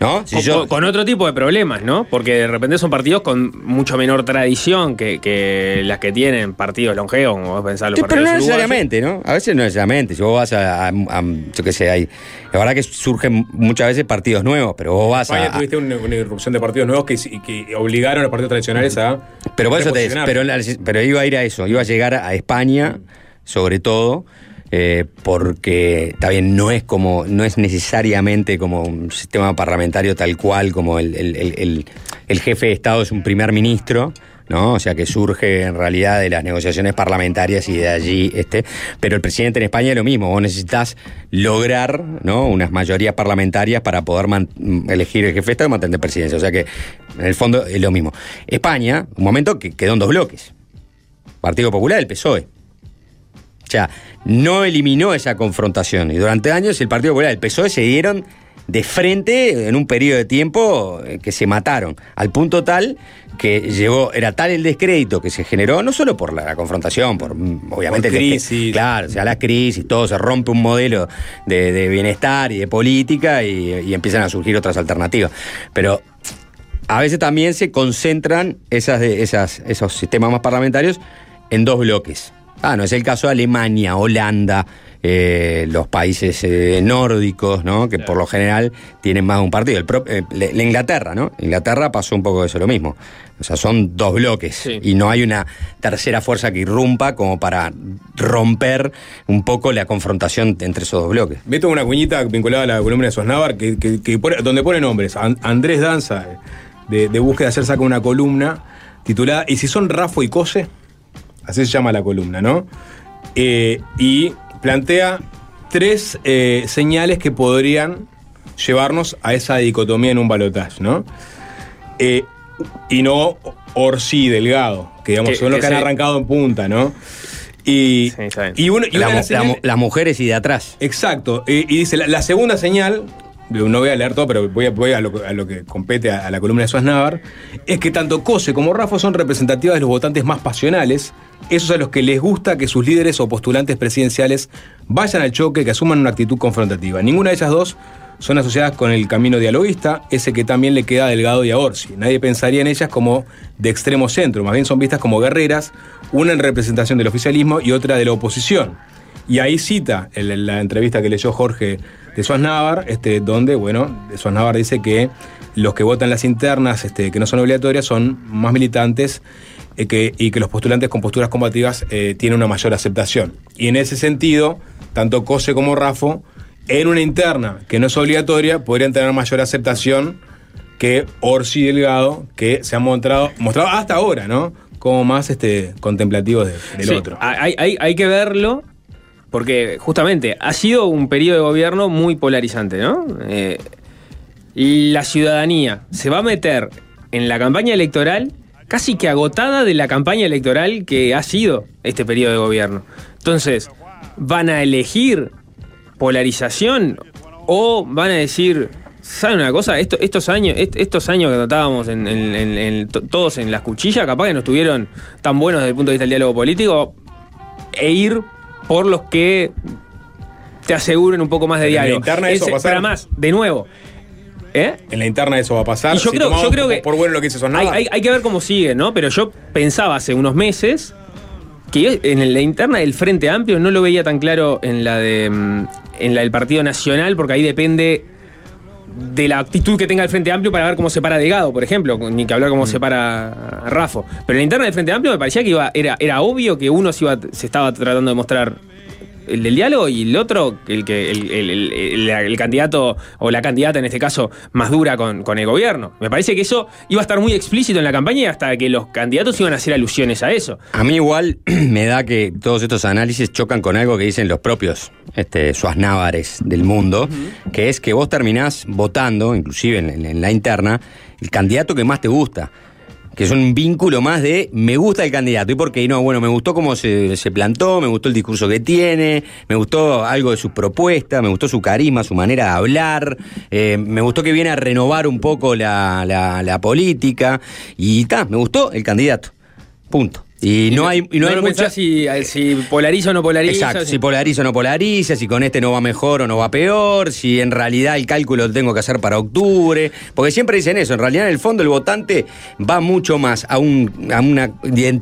¿No? Si con, yo- con- con otro tipo de problemas, ¿no? Porque de repente son partidos con mucho menor tradición que, que las que tienen partidos longevos, como vos pensás los Sí, pero partidos no necesariamente, ¿no? A veces no necesariamente. Si vos vas a, a- a- yo qué sé, hay, la verdad que surgen muchas veces partidos nuevos, pero vos vas España a, tuviste una, una irrupción de partidos nuevos que, que obligaron a los partidos tradicionales a. Pero por eso te pero, pero iba a ir a eso, iba a llegar a España, sobre todo, eh, porque bien, no es como, no es necesariamente como un sistema parlamentario tal cual, como el, el- el- el- jefe de Estado es un primer ministro. ¿no? O sea que surge en realidad de las negociaciones parlamentarias y de allí este. Pero el presidente en España es lo mismo, vos necesitas lograr ¿no? unas mayorías parlamentarias para poder elegir el jefe de Estado y mantener presidencia. O sea que en el fondo es lo mismo. España, un momento que quedó en dos bloques. Partido Popular el PSOE. O sea, no eliminó esa confrontación. Y durante años el Partido Popular y el PSOE se dieron de frente en un periodo de tiempo eh, que se mataron. Al punto tal que llegó, era tal el descrédito que se generó, no solo por la, la confrontación, por mm, obviamente Por crisis. Claro, o sea, la crisis, todo se rompe un modelo de, de bienestar y de política y, y empiezan a surgir otras alternativas. Pero a veces también se concentran esas, de- esas, esos sistemas más parlamentarios en dos bloques. Ah, no es el caso de Alemania, Holanda, eh, los países eh, nórdicos, ¿no? Que por lo general tienen más de un partido. El pro- eh, la la Inglaterra, ¿no? Inglaterra pasó un poco de eso lo mismo. O sea, son dos bloques y no hay una tercera fuerza que irrumpa como para romper un poco la confrontación entre esos dos bloques. Meto una cuñita vinculada a la columna de Sosnávar, que, que- que pone- donde pone nombres. An- Andrés Danza, de, de Búsqueda de Hacer, saca una columna titulada ¿Y si son Rafo y Cose? Así se llama la columna, ¿no? Eh, y plantea tres eh, señales que podrían llevarnos a esa dicotomía en un balotaje, ¿no? Eh, y no Orsi Delgado, que digamos Que- son los que que han arrancado en punta, ¿no? Y, y, uno- y La las la mujeres y de atrás. Exacto. Y, y dice, la, la segunda señal, no voy a leer todo, pero voy a, voy a, lo, que- a lo que compete a, a la columna de Suaznavar, es que tanto Cose como Rafa son representativas de los votantes más pasionales, esos a los que les gusta que sus líderes o postulantes presidenciales vayan al choque, que asuman una actitud confrontativa. Ninguna de ellas dos son asociadas con el camino dialoguista, ese que también le queda Delgado y a Orsi. Nadie pensaría en ellas como de extremo centro, más bien son vistas como guerreras, una en representación del oficialismo y otra de la oposición. Y ahí cita la entrevista que leyó Jorge de Suaznavar, este, donde, bueno, Suaznavar dice que los que votan las internas, este, que no son obligatorias, son más militantes eh, que- y que los postulantes con posturas combativas eh, tienen una mayor aceptación. Y en ese sentido, tanto Cose como Rafo, en una interna que no es obligatoria, podrían tener mayor aceptación que Orsi y Delgado, que se han mostrado, mostrado hasta ahora, ¿no? Como más este, contemplativos de- del Sí, otro. Hay, hay- hay que verlo porque justamente ha sido un periodo de gobierno muy polarizante, ¿no? Eh, la ciudadanía se va a meter en la campaña electoral casi que agotada de la campaña electoral que ha sido este periodo de gobierno. Entonces, van a elegir polarización o van a decir, ¿saben una cosa? Esto- estos años, est- estos años que notábamos en, en- en- en to- todos en las cuchillas, capaz que no estuvieron tan buenos desde el punto de vista del diálogo político, e ir por los que te aseguren un poco más de diálogo. interna eso Ese- va a pasar. Pero además, de nuevo, ¿eh? En la interna eso va a pasar. Y yo Si creo, yo creo que. Por bueno lo que Sosnavar. Hay, hay- hay que ver cómo sigue, ¿no? Pero yo pensaba hace unos meses que en la interna del Frente Amplio no lo veía tan claro en la de mm, en la del Partido Nacional, porque ahí depende de la actitud que tenga el Frente Amplio para ver cómo se para Delgado, por ejemplo, ni que hablar cómo se para a Rafo. Pero en la interna del Frente Amplio me parecía que iba, era, era obvio que uno se, iba, se estaba tratando de mostrar el del diálogo y el otro, el que el, el- el- candidato o la candidata en este caso más dura con, con el gobierno. Me parece que eso iba a estar muy explícito en la campaña y hasta que los candidatos iban a hacer alusiones a eso. A mí igual me da que todos estos análisis chocan con algo que dicen los propios este, suaznávares del mundo, que es que vos terminás votando, inclusive en la interna, el candidato que más te gusta. Que es un vínculo más de me gusta el candidato. ¿Y por qué? No, bueno, me gustó cómo se, se plantó, me gustó el discurso que tiene, me gustó algo de sus propuestas, me gustó su carisma, su manera de hablar, eh, me gustó que viene a renovar un poco la, la- la política. Y ta, me gustó el candidato. Punto. Y no hay, y no hay lo mucha- si, si polariza o no polariza. Exacto, si- si polariza o no polariza, si con este no va mejor o no va peor, si en realidad el cálculo lo tengo que hacer para octubre, porque siempre dicen eso, en realidad en el fondo el votante va mucho más a, un, a una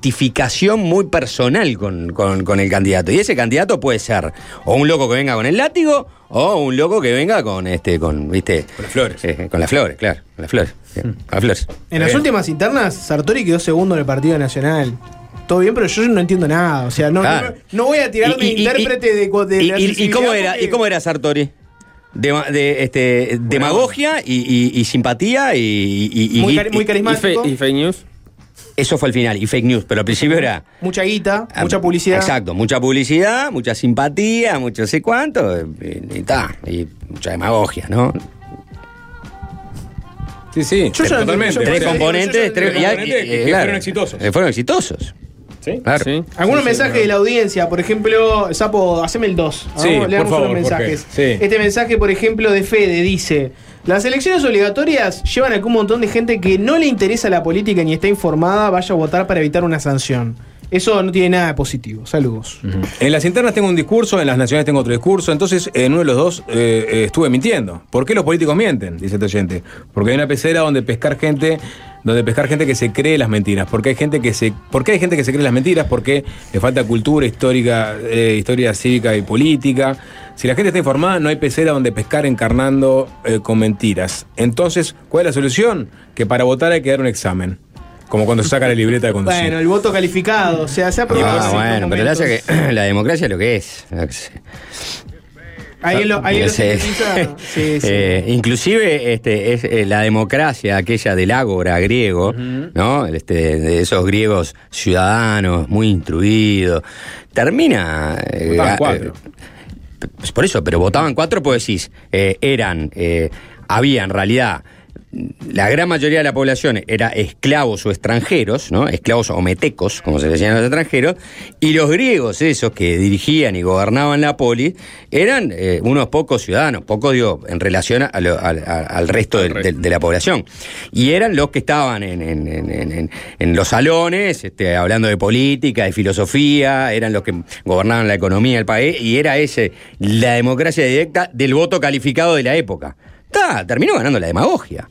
identificación muy personal con, con- con el candidato, y ese candidato puede ser o un loco que venga con el látigo o un loco que venga con este con viste con las flores con las flores claro con las flores sí, con las flores En las Bien. últimas internas, Sartori quedó segundo en el Partido Nacional. Todo bien, pero yo no entiendo nada. O sea, no, Claro. no, no voy a tirarme Y- y- y- intérprete de, de ¿Y, la y- cómo era, porque- ¿Y cómo era Sartori? Dema- de, este, demagogia y, y- y simpatía y, y- y- Muy cari- muy carismático. y fe- y fake news. Eso fue el final, y fake news, pero al principio era... Mucha guita, ah, mucha publicidad. Exacto, mucha publicidad, mucha simpatía, mucho sé cuánto, y, y ta, y mucha demagogia, ¿no? Sí, sí, Yo ya- totalmente. yo- Tres componentes, tres, y- que- que claro, fueron exitosos. eh, Fueron exitosos. ¿Sí? Claro. Sí. Algunos Sí, sí, mensajes de la audiencia, por ejemplo, Sapo, haceme el 2. Sí, por leamos favor, unos mensajes. Sí. Este mensaje, por ejemplo, de Fede dice: Las elecciones obligatorias llevan a que un montón de gente que no le interesa la política ni está informada vaya a votar para evitar una sanción. Eso no tiene nada de positivo. Saludos. En las internas tengo un discurso, en las nacionales tengo otro discurso, entonces en uno de los dos eh, eh, estuve mintiendo. ¿Por qué los políticos mienten? Dice este oyente. Porque hay una pecera donde pescar gente, donde pescar gente que se cree las mentiras. Porque hay gente que se, ¿por qué hay gente que se cree las mentiras? Porque le falta cultura histórica, eh, historia cívica y política. Si la gente está informada, no hay pecera donde pescar encarnando eh, con mentiras. Entonces, ¿cuál es la solución? Que para votar hay que dar un examen. Como cuando se saca la libreta de conducir. Bueno, el voto calificado. O sea, se ha. Ah, en bueno, pero hace que la democracia es lo que es. Alguien lo, lo Sí. Sí, sí. Eh, inclusive este, es eh, la democracia, aquella del ágora griego, ¿no? Este, de esos griegos ciudadanos, muy instruidos, termina. eh, Votaban ga- cuatro. eh, pues por eso, pero votaban cuatro, pues decís, eh, eran, eh, había en realidad. La gran mayoría de la población era esclavos o extranjeros, ¿no? Esclavos o metecos, como se decían los extranjeros, y los griegos, esos que dirigían y gobernaban la polis, eran eh, unos pocos ciudadanos, pocos digo, en relación al- resto de, la población. Y eran los que estaban en- en los salones, este, hablando de política, de filosofía, eran los que gobernaban la economía del país, y era ese, la democracia directa del voto calificado de la época. Ta, terminó ganando la demagogia.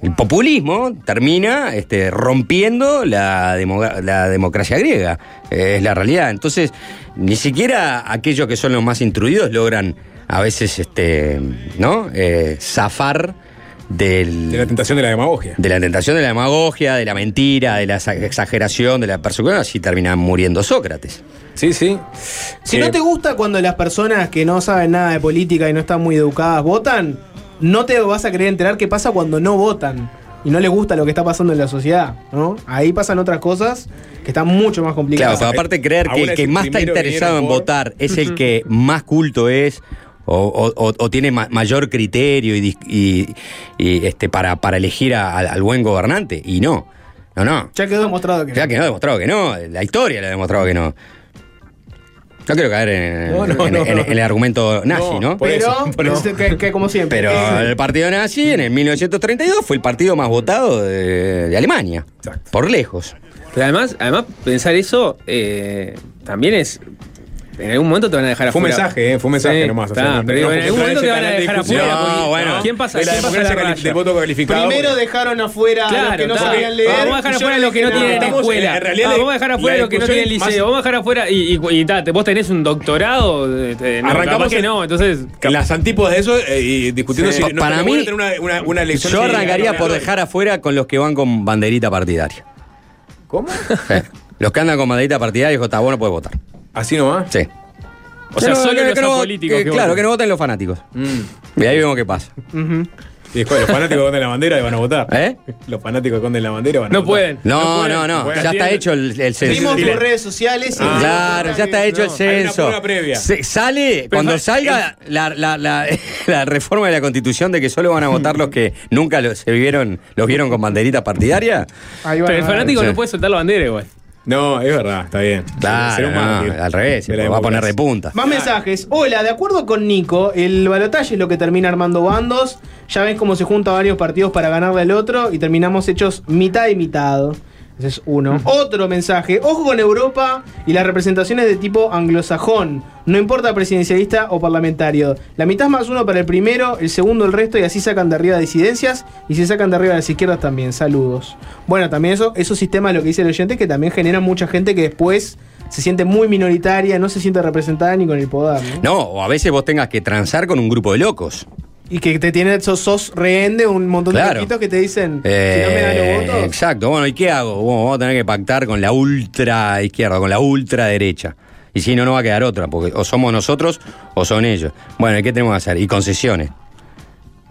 El populismo termina este, rompiendo la, la democracia griega. Eh, es la realidad. Entonces, ni siquiera aquellos que son los más instruidos logran a veces este, ¿no? Eh, zafar del, De la tentación de la demagogia. de la tentación de la demagogia, de la mentira, de la exa- exageración, de la persecución. Así terminan muriendo Sócrates. Sí, sí. Si Eh, no te gusta cuando las personas que no saben nada de política y no están muy educadas votan, no te vas a querer enterar qué pasa cuando no votan y no les gusta lo que está pasando en la sociedad, ¿no? Ahí pasan otras cosas que están mucho más Claro, complicadas. pero aparte creer que el que más está interesado en por- votar es el que más culto es o, o- o- o tiene ma- mayor criterio y, y- y, este, para, para elegir a- al- al buen gobernante. Y no, no, no. Ya quedó demostrado que Ya no ha demostrado que no, la historia le ha demostrado que no. No quiero caer en, No, no, en- no. en- en el argumento nazi, ¿no? por Pero, eso, por eso. que, que como siempre. Pero el partido nazi en el 1932 fue el partido más votado de, de Alemania. Exacto. Por lejos. Pero además, además pensar eso eh, también es en algún momento te van a dejar Fue un afuera. mensaje, ¿eh? Fue un mensaje Sí, nomás, o sea, está, no- pero no en algún momento te van a dejar afuera. No, bueno. ¿Quién pasa, De la quién pasa la cali- raya? de voto calificado. Primero dejaron afuera a los que no sabían leer. Vamos a dejar afuera a los que no tienen escuela. en realidad, Ah, vamos a dejar afuera a los que no tienen liceo. Vamos a dejar afuera y, vos tenés un doctorado. este, no, Arrancamos que no, entonces. En las antípodas de eso eh, y discutiendo Sí. si no Para mí, una, elección. Yo arrancaría por dejar afuera con los que van con banderita partidaria. ¿Cómo? Eh, Los que andan con banderita partidaria, dijo, está bueno, puede votar. ¿Así nomás? Sí. O sea, No, solo que- los que no- apolíticos. que- que claro, votan. que no voten los fanáticos. Mm. Y ahí vemos qué pasa. Ujú. Y después los fanáticos que ponen la bandera y van a votar. ¿Eh? Los fanáticos que ponen la bandera van a No votar. pueden. No, pueden, no, no. Ya está hecho el, el censo. Tus sí. redes sociales y. Ah, Claro, ya está hecho el Hay una censo. prueba previa. Se- sale, cuando salga la, la- la- la reforma de la constitución de que solo van a votar los que nunca lo- se vieron, los vieron con banderita partidaria. Ahí va, Pero el va. fanático Sí. no puede soltar la bandera igual. No, es verdad, está bien. Claro, no, al revés, la va a poner de punta. Más mensajes. Hola, de acuerdo con Nico, el balotaje es lo que termina armando bandos. Ya ves cómo se juntan varios partidos para ganarle al otro y terminamos hechos mitad y mitad. Ese es uno. Otro mensaje. Ojo con Europa y las representaciones de tipo anglosajón. No importa presidencialista o parlamentario. La mitad más uno para el primero, el segundo el resto y así sacan de arriba disidencias y se sacan de arriba las izquierdas también. Saludos. Bueno, también eso, esos sistemas, lo que dice el oyente, que también generan mucha gente que después se siente muy minoritaria, no se siente representada ni con el poder. ¿no? No, o a veces vos tengas que transar con un grupo de locos. Y que te tienen, sos, sos rehén de un montón de loquitos que te dicen, Eh, si no me dan los votos. Exacto, bueno, ¿y qué hago? Bueno, vamos a tener que pactar con la ultra izquierda, con la ultra derecha. Y si no, no va a quedar otra, porque o somos nosotros o son ellos. Bueno, ¿y qué tenemos que hacer? Y concesiones.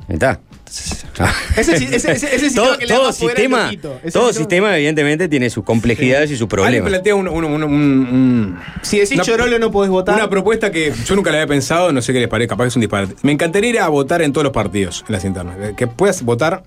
Está. Ese, ese, ese, ese sistema todo que le todo sistema, todo sistema- evidentemente, tiene sus complejidades y sus problemas. plantea un, un- un- un- un- Si decís una- Chorolo no podés votar. una propuesta que yo nunca la había pensado, no sé qué les parece, capaz que es un disparate. Me encantaría ir a votar en todos los partidos, en las internas. Que puedas votar,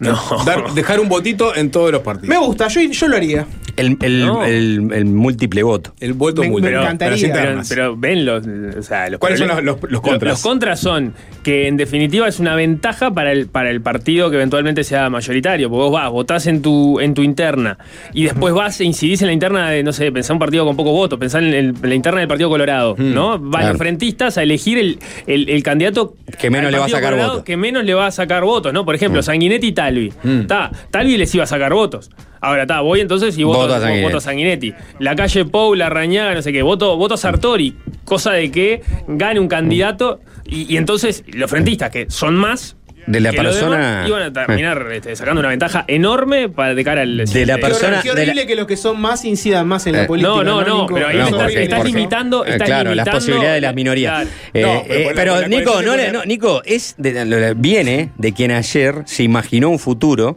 No. dar- dejar un votito en todos los partidos. Me gusta, yo, yo lo haría. El, el- No. el- el múltiple voto. El voto Me- muy me pero- encantaría. pero Pero, ven los, o sea, los ¿Cuáles son los- los- los contras? Los, contras son que en definitiva es una ventaja para el, para el partido que eventualmente sea mayoritario. Porque vos vas, votás en tu, en tu interna y después vas e incidís en la interna de, no sé, pensá un partido con poco voto, pensá en, la interna del Partido Colorado, ¿no? Van Claro. los frentistas a elegir el, el- el candidato Que menos le va a sacar votos. Que menos le va a sacar votos, ¿no? Por ejemplo, Sanguinetti y Talvi. Ta, Talvi les iba a sacar votos. Ahora está, voy entonces y voto, Voto a Sanguinetti. voto a Sanguinetti. La calle Pou, la Rañaga, no sé qué, voto, voto a Sartori. Cosa de que gane un candidato y, y entonces los frentistas, que son más. De la que persona- iban a terminar este, sacando una ventaja enorme para de cara al. De la siguiente- persona- horrible, qué horrible de la- que los que son más incidan más en Eh, la política. no, no, no, pero ahí No, me estás, porque- estás porque- limitando. Eh, Estás claro, las limitando- posibilidades de las minorías. Claro. Eh, No, eh, pero la Nico, no no, Nico, es de- viene de quien ayer se imaginó un futuro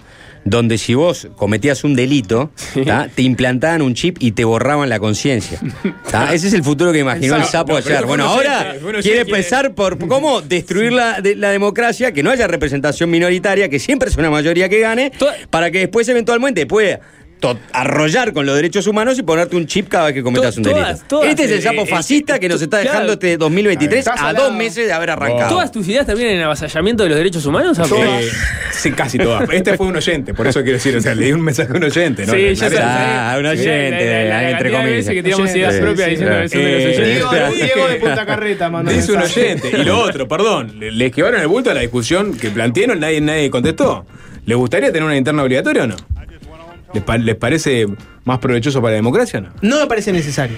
donde si vos cometías un delito, te implantaban un chip y te borraban la conciencia. Ese es el futuro que imaginó el sapo no, ayer. Bueno, ahora quiere oyente. pensar por cómo destruir la, de- la democracia, que no haya representación minoritaria, que siempre es una mayoría que gane, para que después eventualmente pueda arrollar con los derechos humanos y ponerte un chip cada vez que cometas To- un delito. todas- todas, este es el eh, sapo eh, fascista eh, que nos está claro. dejando este 2023 Está a dos meses de haber arrancado. ¿Todas tus ideas también en avasallamiento de los derechos humanos? Eh, sí, casi todas. Este fue un oyente, por eso quiero decir, o sea, le di un mensaje a un oyente, ¿no? Sí, ya La- sé. Ah, un Sí, oyente, la- la- la entre comillas. que tiramos Oyente. ideas Sí, propias sí, diciendo sí. que son de los Eh, oyentes. Diego, Diego de Punta Carreta mandó Dice un oyente. Y lo otro, perdón, le, le esquivaron el bulto a la discusión que plantearon, nadie, nadie contestó. ¿Les gustaría tener una interna obligatoria o no? ¿Les, pa- les parece más provechoso para la democracia o no? No me parece necesario.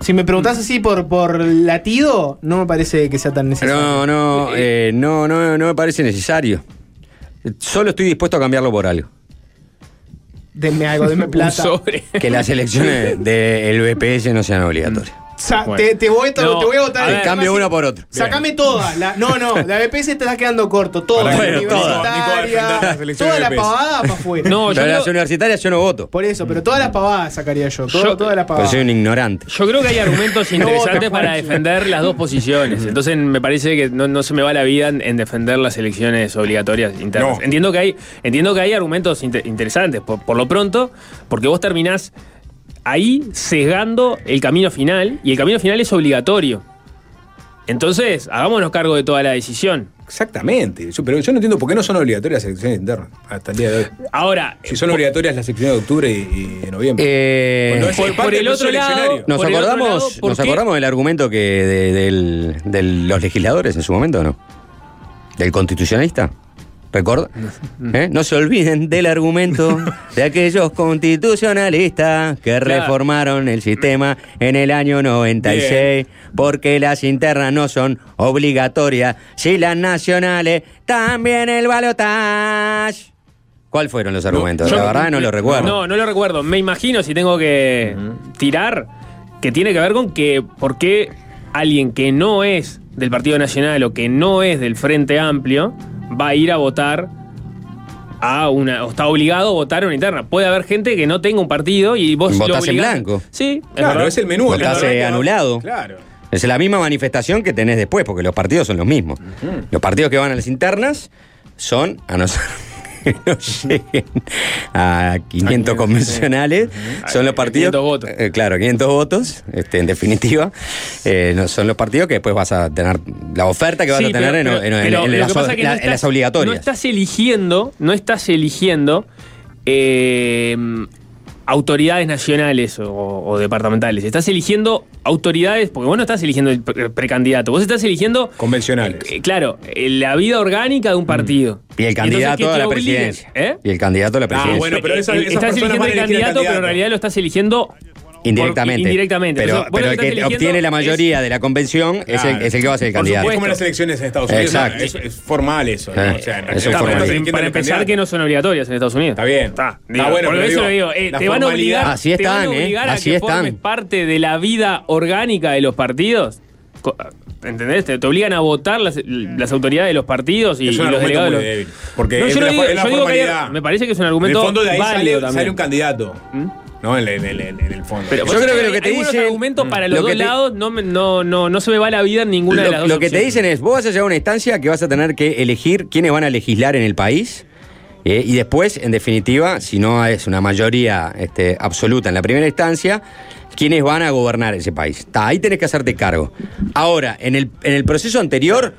Si me preguntás así por, por latido, no me parece que sea tan necesario. No, no, eh, no, no, no me parece necesario. Solo estoy dispuesto a cambiarlo por algo. Denme algo, denme Un plata. sobre. Que las elecciones del BPS no sean obligatorias. Sa- Bueno. te, te voy, te, No, te voy a votar. ver, Cambio así. por otra. Sacame todas. La, no, no, la BPS te está quedando corto. La bueno, universitaria. Toda la pavada para afuera. No, yo Pero creo, las universitarias yo no voto. Por eso, pero todas las pavadas sacaría yo. Todo, Yo- todas las Porque soy pavadas. un ignorante. yo creo que hay argumentos interesantes para defender las dos posiciones. Entonces me parece que no, no se me va la vida en, en defender las elecciones obligatorias internas. No. Entiendo que hay, entiendo que hay argumentos inte- interesantes. Por, por lo pronto, porque vos terminás ahí sesgando el camino final y el camino final es obligatorio. Entonces, hagámonos cargo de toda la decisión. Exactamente. Yo- pero yo no entiendo por qué no son obligatorias las elecciones internas hasta el día de hoy. Ahora, Si son obligatorias las elecciones de octubre y, y de noviembre. Eh, no es por- el otro lado- eleccionario. ¿Nos Por acordamos, lado, ¿por ¿nos qué? acordamos del argumento que de, de los legisladores en su momento o no? ¿Del constitucionalista? ¿Recuerda? ¿Eh? No se olviden del argumento de aquellos constitucionalistas que Claro. reformaron el sistema en el año 96 porque las internas no son obligatorias, si las nacionales también el balotaje. ¿Cuáles fueron los argumentos? yo- La verdad no lo recuerdo. No, no lo recuerdo. Me imagino si tengo que tirar, que tiene que ver con que por qué alguien que no es del Partido Nacional o que no es del Frente Amplio va a ir a votar a una, o está obligado a votar a una interna. Puede haber gente que no tenga un partido y vos lo Votás en obligás- blanco. Sí, Claro, verdad. es el menú. Votás, eh, anulado. Claro. Es la misma manifestación que tenés después, porque los partidos son los mismos. Los partidos que van a las internas son, a no ser no lleguen a 500 convencionales, son los partidos... 500 votos. eh, claro, 500 votos, este, en definitiva. eh, no, son los partidos que después vas a tener la oferta que vas Sí, a tener pero- en, en- en- pero en las, la- no las obligatorias. No estás eligiendo, no estás eligiendo eh, autoridades nacionales o, o departamentales. Estás eligiendo autoridades, porque vos no estás eligiendo el pre- precandidato, vos estás eligiendo, Convencionales. eh, claro, eh, la vida orgánica de un partido. y el candidato Entonces, a la presidencia. ¿eh? Y el candidato a la presidencia. bueno, pero Eh, esas estás eligiendo el elegir al candidato, pero en candidato. realidad lo estás eligiendo Indirectamente. por- indirectamente. Pero, pero el que eligiendo obtiene la es- mayoría de la convención es, el, Claro. es el que va a ser el candidato. Es como las elecciones en Estados Unidos. Exacto. Es, es formal eso. ¿no? Eh, O sea, en es formal. para empezar que no son obligatorias en Estados Unidos. Está bien. Está, Está bueno, por pero eso digo, digo, eh, te van a obligar, te van a ¿eh? obligar a que están. formes parte de la vida orgánica de los partidos. ¿Entendés? Te, te obligan a votar las, las autoridades de los partidos y, Es un y los argumento delegados. muy débil. Porque No, es yo la- digo- es la yo digo que hay- formalidad. me parece que es un En el argumento fondo de ahí válido sale, también. ¿Mm? sale un candidato. ¿No? En el, en el- en el fondo. Pero Yo creo que lo que te dicen- argumentos para los lo que dos te- lados no, no, no, no se me va la vida en ninguna de las Lo, dos lo que te dicen es, vos vas a llegar a una instancia que vas a tener que elegir quiénes van a legislar en el país. eh, y después, en definitiva, si no es una mayoría este, absoluta en la primera instancia, quiénes van a gobernar ese país. Ta, ahí tenés que hacerte cargo. Ahora, en el, en el proceso anterior,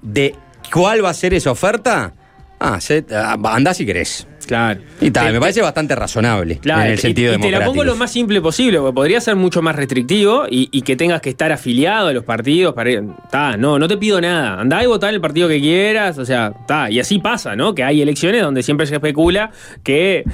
de cuál va a ser esa oferta, ah, se- ah, andá si querés. Claro. Y tal, Te- me parece bastante razonable Claro, en el sentido y, y te la pongo lo más simple posible, porque podría ser mucho más restrictivo y, y que tengas que estar afiliado a los partidos para ir- ta, no, no te pido nada. Andá y votá en el partido que quieras, o sea, ta, y así pasa, ¿no? Que hay elecciones donde siempre se especula que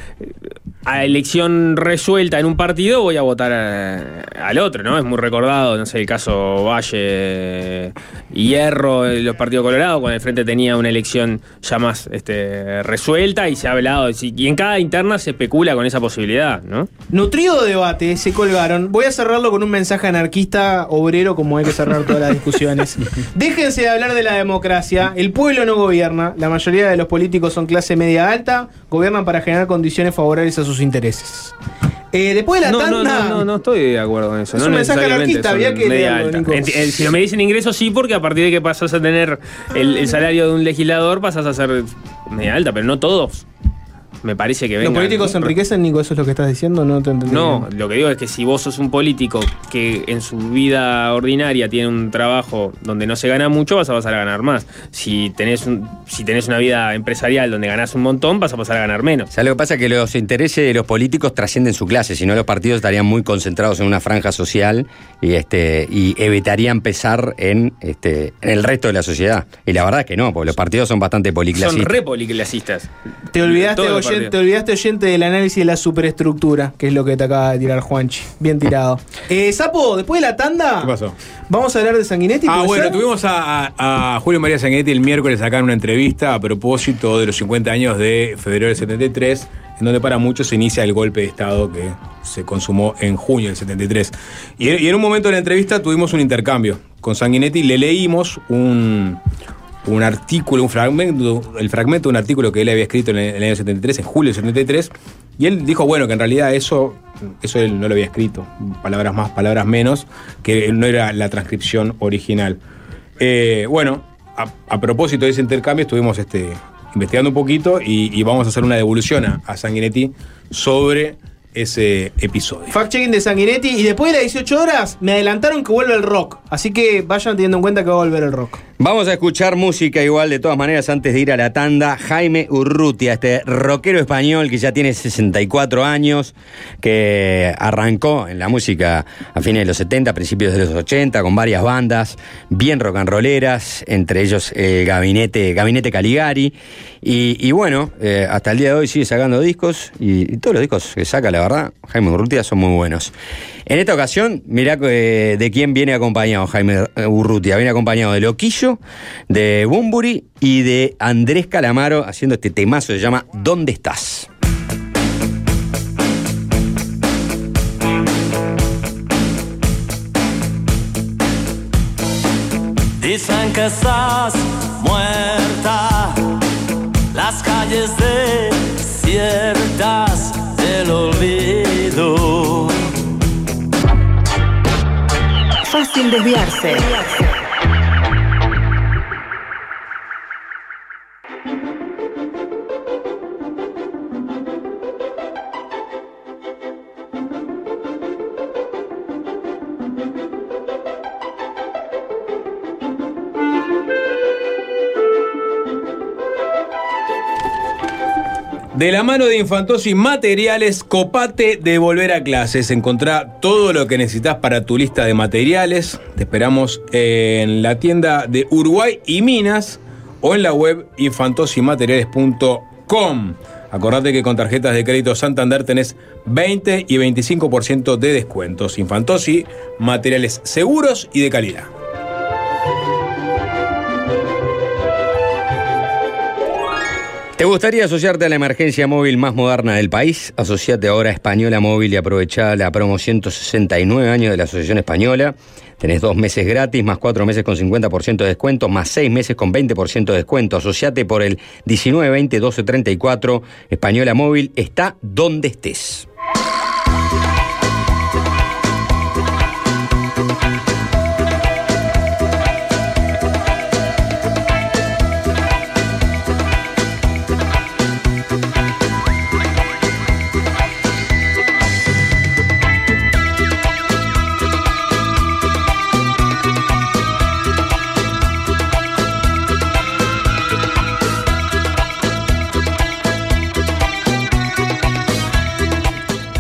a elección resuelta en un partido voy a votar eh, al otro, ¿no? Es muy recordado, no sé, el caso Valle y Hierro, de los partidos colorados, cuando el frente tenía una elección ya más este, resuelta y se ha hablado, y en cada interna se especula con esa posibilidad, ¿no? Nutrido debate, se colgaron. Voy a cerrarlo con un mensaje anarquista obrero, como hay que cerrar todas las discusiones. Déjense de hablar de la democracia. El pueblo no gobierna. La mayoría de los políticos son clase media alta. Gobiernan para generar condiciones favorables a sus intereses. Eh, después de la No, tanda. no, no, no estoy de acuerdo con eso. Es no un mensaje anarquista, había que leerlo, eh, Si no me dicen ingresos, sí, porque a partir de que pasas a tener el, el salario de un legislador, pasas a ser media alta, pero no todos. Me parece que ¿Los políticos se enriquecen, Nico? ¿Eso es lo que estás diciendo? No te entendí. No, lo que digo es que si vos sos un político que en su vida ordinaria tiene un trabajo donde no se gana mucho, vas a pasar a ganar más. Si tenés, un- si tenés una vida empresarial donde ganás un montón, vas a pasar a ganar menos. O sea, lo que pasa es que los intereses de los políticos trascienden su clase, si no los partidos estarían muy concentrados en una franja social y este y evitarían pesar en este en el resto de la sociedad. Y la verdad es que no, porque los partidos son bastante Son policlasistas. re policlasistas. Te olvidaste, Te olvidaste oyente del análisis de la superestructura, que es lo que te acaba de tirar Juanchi. Bien tirado. Eh, Sapo, después de la tanda. ¿Qué pasó? Vamos a hablar de Sanguinetti. Ah, ¿puede bueno, ser? tuvimos a, a- a Julio María Sanguinetti el miércoles acá en una entrevista a propósito de los 50 años de febrero del 73, en donde para muchos se inicia el golpe de Estado que se consumó en junio del 73. Y, y en un momento de la entrevista tuvimos un intercambio con Sanguinetti, le leímos un, un artículo, un fragmento, el fragmento de un artículo que él había escrito en el, año 73, en julio del 73, y él dijo, bueno, que en realidad eso, eso él no lo había escrito, palabras más, palabras menos, que no era la transcripción original. Eh, bueno, a, propósito de ese intercambio estuvimos este, investigando un poquito y, y vamos a hacer una devolución a, a Sanguinetti sobre ese episodio. Fact-checking de Sanguinetti. Y después de las 18 horas me adelantaron que vuelve el rock. Así que vayan teniendo en cuenta que va a volver el rock. Vamos a escuchar música igual de todas maneras antes de ir a la tanda. Jaime Urrutia, este rockero español que ya tiene 64 años, que arrancó en la música a fines de los 70, principios de los 80, con varias bandas bien rock and rolleras, entre ellos el Gabinete, Gabinete Caligari. Y, bueno, eh, hasta el día de hoy sigue sacando discos y, todos los discos que saca, la verdad, Jaime Urrutia son muy buenos. En esta ocasión, mirá eh, de quién viene acompañado Jaime Urrutia. Viene acompañado de Loquillo, de Bumburi y de Andrés Calamaro haciendo este temazo que se llama ¿Dónde estás? Dicen estás calles desiertas del olvido. Fácil desviarse. De la mano de Infantosi Materiales, copate de volver a clases. Encontrá todo lo que necesitas para tu lista de materiales. Te esperamos en la tienda de Uruguay y Minas o en la web infantosimateriales.com. Acordate que con tarjetas de crédito Santander tenés 20 y 25% de descuentos. Infantosi, materiales seguros y de calidad. ¿Te gustaría asociarte a la emergencia móvil más moderna del país? Asociate ahora a Española Móvil y aprovecha la promo 169 años de la Asociación Española. Tenés dos meses gratis, más cuatro meses con 50% de descuento, más seis meses con 20% de descuento. Asociate por el 1920 1234. Española Móvil está donde estés.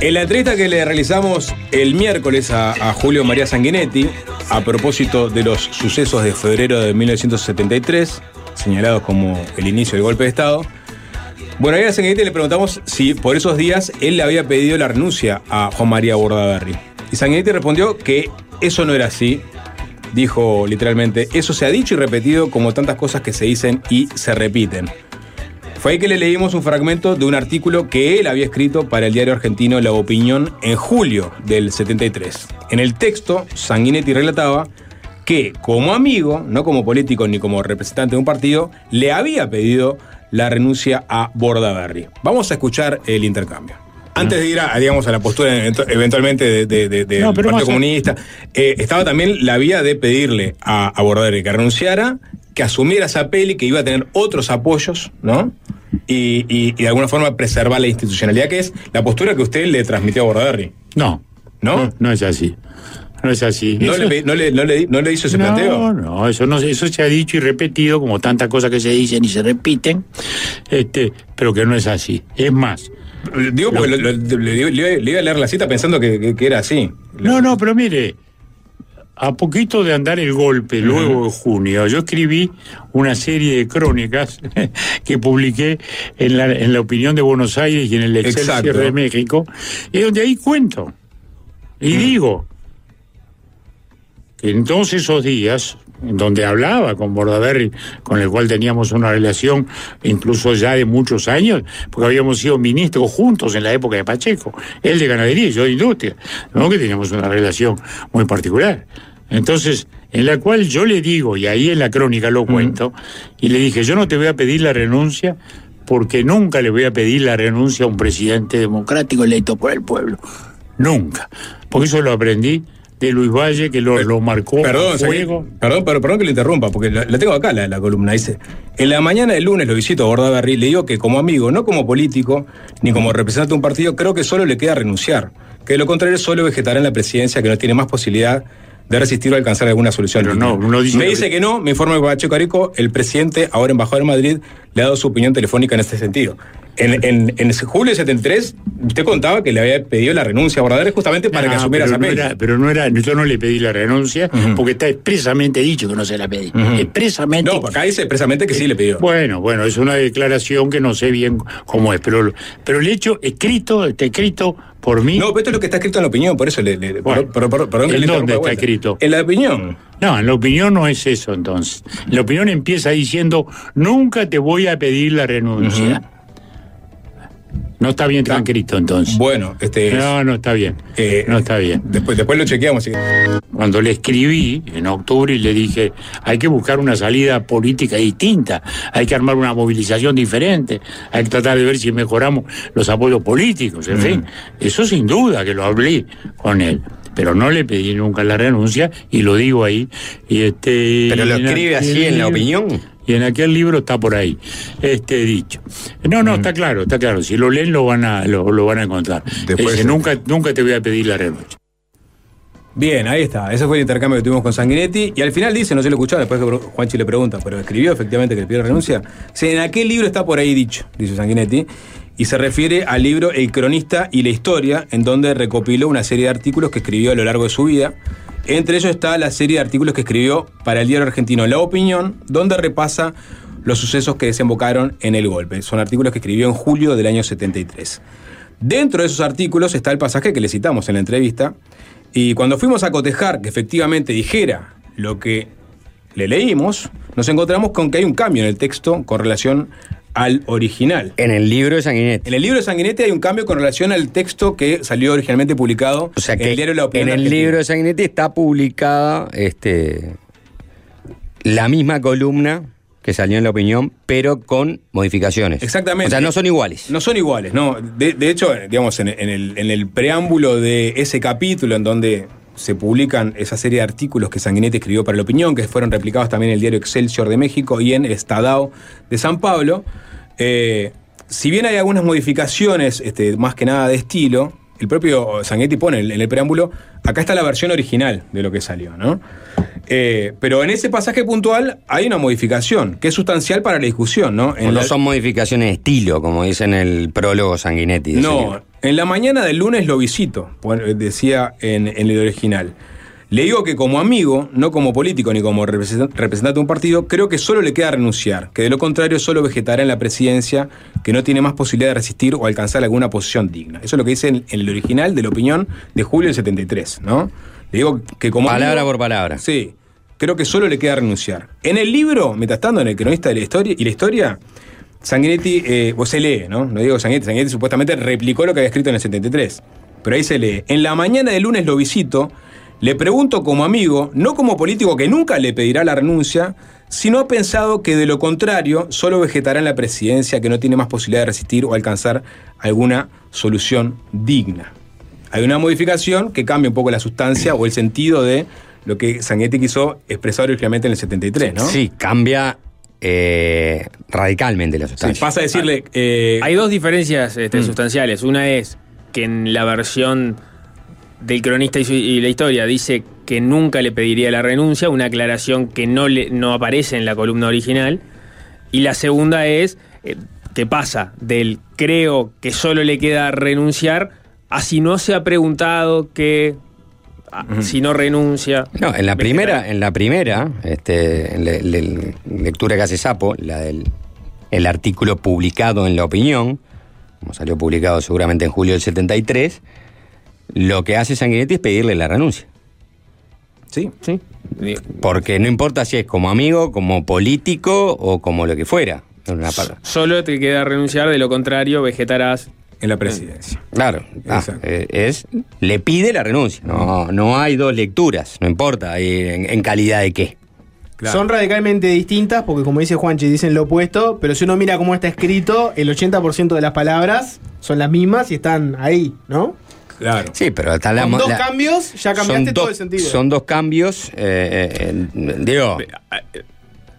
En la entrevista que le realizamos el miércoles a, Julio María Sanguinetti, a propósito de los sucesos de febrero de 1973, señalados como el inicio del golpe de Estado, bueno, ahí a Sanguinetti le preguntamos si por esos días él le había pedido la renuncia a Juan María Bordaberry. Y Sanguinetti respondió que eso no era así. Dijo literalmente, eso se ha dicho y repetido como tantas cosas que se dicen y se repiten. Fue ahí que le leímos un fragmento de un artículo que él había escrito para el diario argentino La Opinión en julio del 73. En el texto, Sanguinetti relataba que como amigo, no como político ni como representante de un partido, le había pedido la renuncia a Bordaberry. Vamos a escuchar el intercambio. Antes de ir a, digamos, a la postura event- eventualmente de- de- de- del No, Partido Comunista, eh, estaba también la vía de pedirle a, a Bordaberry que renunciara, que asumiera esa peli, que iba a tener otros apoyos, ¿no? Y, y- y de alguna forma preservar la institucionalidad, que es la postura que usted le transmitió a Bordaberry. No. ¿No? No, es así. No es así. ¿No, Eso- le, no le- no le- hizo ese no, planteo? No, eso no eso se ha dicho y repetido, como tantas cosas que se dicen y se repiten, este, pero que no es así. Es más. Digo, porque lo- lo- le, iba a leer la cita pensando que, que- que era así. No, no, pero mire, a poquito de andar el golpe, luego de junio, yo escribí una serie de crónicas que publiqué en la, en la opinión de Buenos Aires y en el Excelsior de México, y donde ahí cuento. Y digo que en todos esos días, en donde hablaba con Bordaberry, con el cual teníamos una relación incluso ya de muchos años, porque habíamos sido ministros juntos en la época de Pacheco, él de ganadería y yo de industria, ¿no? que teníamos una relación muy particular. Entonces, en la cual yo le digo, y ahí en la crónica lo cuento, y le dije, yo no te voy a pedir la renuncia porque nunca le voy a pedir la renuncia a un presidente democrático electo por el pueblo. Nunca. Porque eso lo aprendí de Luis Valle que lo, lo marcó Perdón, a perdón, pero, perdón que lo interrumpa, porque la, la tengo acá la, la columna. Dice: En la mañana del lunes lo visito a Bordaberry le digo que como amigo, no como político, ni como representante de un partido, creo que solo le queda renunciar. Que de lo contrario, solo vegetará en la presidencia, que no tiene más posibilidad de resistir o alcanzar alguna solución. Pero no, dice me dice que no, me informa Pacheco Carico, el presidente, ahora embajador en Madrid, le ha dado su opinión telefónica en este sentido. En, en, en julio del 73, usted contaba que le había pedido la renuncia a Bordaberry justamente para que Ah, asumiera pero esa no era, pero no era, yo no le pedí la renuncia porque está expresamente dicho que no se la pedí. Expresamente. No, acá dice expresamente que sí le pidió. Bueno, bueno, es una declaración que no sé bien cómo es, pero, pero el hecho escrito, está escrito por mí. No, pero esto es lo que está escrito en la opinión, por eso le. le- Bueno, perdón, ¿en le dónde está vuelta. escrito? En la opinión. No, en la opinión no es eso entonces. En la opinión empieza diciendo, nunca te voy a pedir la renuncia. No está bien transcrito entonces. Bueno, este. No, no está bien. Eh, no está bien. Después, después lo chequeamos. sí. Cuando le escribí en octubre y le dije, hay que buscar una salida política distinta, hay que armar una movilización diferente, hay que tratar de ver si mejoramos los apoyos políticos, en fin. Eso sin duda que lo hablé con él. Pero no le pedí nunca la renuncia y lo digo ahí. Y este, Pero lo y escribe así en la opinión. Y en aquel libro está por ahí, este dicho. No, no, está claro, está claro. Si lo leen lo van a, lo, lo van a encontrar. Después- Dice, nunca, nunca te voy a pedir la renuncia. Bien, ahí está. Ese fue el intercambio que tuvimos con Sanguinetti. Y al final dice, no se lo escuchaba, después que Juanchi le pregunta, pero escribió efectivamente que le pidió la renuncia. En aquel libro está por ahí dicho, dice Sanguinetti. Y se refiere al libro El cronista y la historia, en donde recopiló una serie de artículos que escribió a lo largo de su vida. Entre ellos está la serie de artículos que escribió para el diario argentino La Opinión, donde repasa los sucesos que desembocaron en el golpe. Son artículos que escribió en julio del año 73. Dentro de esos artículos está el pasaje que le citamos en la entrevista. Y cuando fuimos a cotejar que efectivamente dijera lo que le leímos, nos encontramos con que hay un cambio en el texto con relación al original. En el libro de Sanguinetti. En el libro de Sanguinetti hay un cambio con relación al texto que salió originalmente publicado O sea en el diario La Opinión en el Argentina. libro de Sanguinetti está publicada este, la misma columna que salió en la opinión, pero con modificaciones. Exactamente. O sea, no son iguales. No son iguales, no. De, de hecho, digamos, en, en el, en el preámbulo de ese capítulo en donde se publican esa serie de artículos que Sanguinetti escribió para la opinión, que fueron replicados también en el diario Excelsior de México y en Estadao de San Pablo, eh, si bien hay algunas modificaciones, este, más que nada de estilo, el propio Sanguinetti pone en el preámbulo, acá está la versión original de lo que salió, ¿no? Eh, pero en ese pasaje puntual hay una modificación que es sustancial para la discusión, ¿no? En no la- son modificaciones de estilo, como dice en el prólogo Sanguinetti. no, en la mañana del lunes lo visito, decía en, en el original. Le digo que como amigo, no como político ni como representan- representante de un partido, creo que solo le queda renunciar, que de lo contrario solo vegetará en la presidencia, que no tiene más posibilidad de resistir o alcanzar alguna posición digna. Eso es lo que dice en, en el original de la opinión de julio del 73, ¿no? Le digo que como Palabra amigo- por palabra. Sí, creo que solo le queda renunciar. En el libro, mientras tanto, en el cronista de la historia y la historia, Sanguinetti, eh, vos se lee, ¿no? No digo Sanguinetti, Sanguinetti supuestamente replicó lo que había escrito en el 73. Pero ahí se lee. En la mañana del lunes lo visito, le pregunto como amigo, no como político que nunca le pedirá la renuncia, sino ha pensado que de lo contrario solo vegetará en la presidencia, que no tiene más posibilidad de resistir o alcanzar alguna solución digna. Hay una modificación que cambia un poco la sustancia o el sentido de lo que Sanguinetti quiso expresar originalmente en el 73, ¿no? Sí, cambia eh, radicalmente la Sí, sustancia. pasa a decirle. eh, Hay dos diferencias este, Mm. sustanciales. Una es que en la versión del cronista y, la historia dice que nunca le pediría la renuncia, una aclaración que no, le, no aparece en la columna original. Y la segunda es eh, que pasa del creo que solo le queda renunciar a si no se ha preguntado que ah, si no renuncia. No, en la primera, en la primera, este, en la, la- la lectura que hace Sapo, la del el artículo publicado en La Opinión, como salió publicado seguramente en julio del 73, lo que hace Sanguinetti es pedirle la renuncia. Sí. Sí. Porque no importa si es como amigo, como político o como lo que fuera. Una Solo te queda renunciar, de lo contrario vegetarás en la presidencia. Claro, ah, eh, es le pide la renuncia. No, no hay dos lecturas, no importa en, en calidad de qué. Son radicalmente distintas porque, como dice Juanchi, dicen lo opuesto, pero si uno mira cómo está escrito, el 80% de las palabras son las mismas y están ahí, ¿no? Claro. Sí, pero está la, Con dos la- cambios ya cambiaste son todo dos- el sentido. Son dos cambios. eh, eh, eh, digo,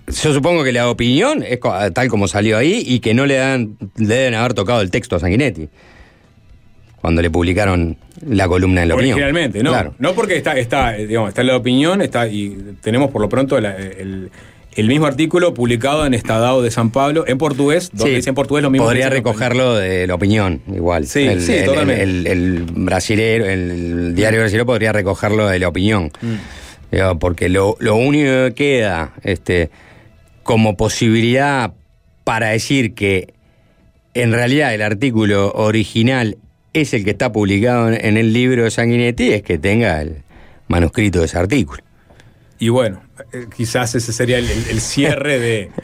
yo supongo que la opinión es co- tal como salió ahí y que no le, dan, le deben haber tocado el texto a Sanguinetti. Cuando le publicaron la columna en la opinión. Originalmente, no. Claro. No porque está, está, eh, digamos, está la opinión, está, y tenemos por lo pronto la- el, el mismo artículo publicado en Estadao de San Pablo, en portugués, donde Sí, dice en portugués lo mismo. Podría que recogerlo de la opinión, igual. Sí, el, sí, el- totalmente. El, el brasilero, el diario brasileño podría recogerlo de la opinión. Mm. Porque lo, lo único que queda este, como posibilidad para decir que en realidad el artículo original es el que está publicado en, en el libro de Sanguinetti es que tenga el manuscrito de ese artículo. Y bueno, eh, quizás ese sería el, el- el cierre de.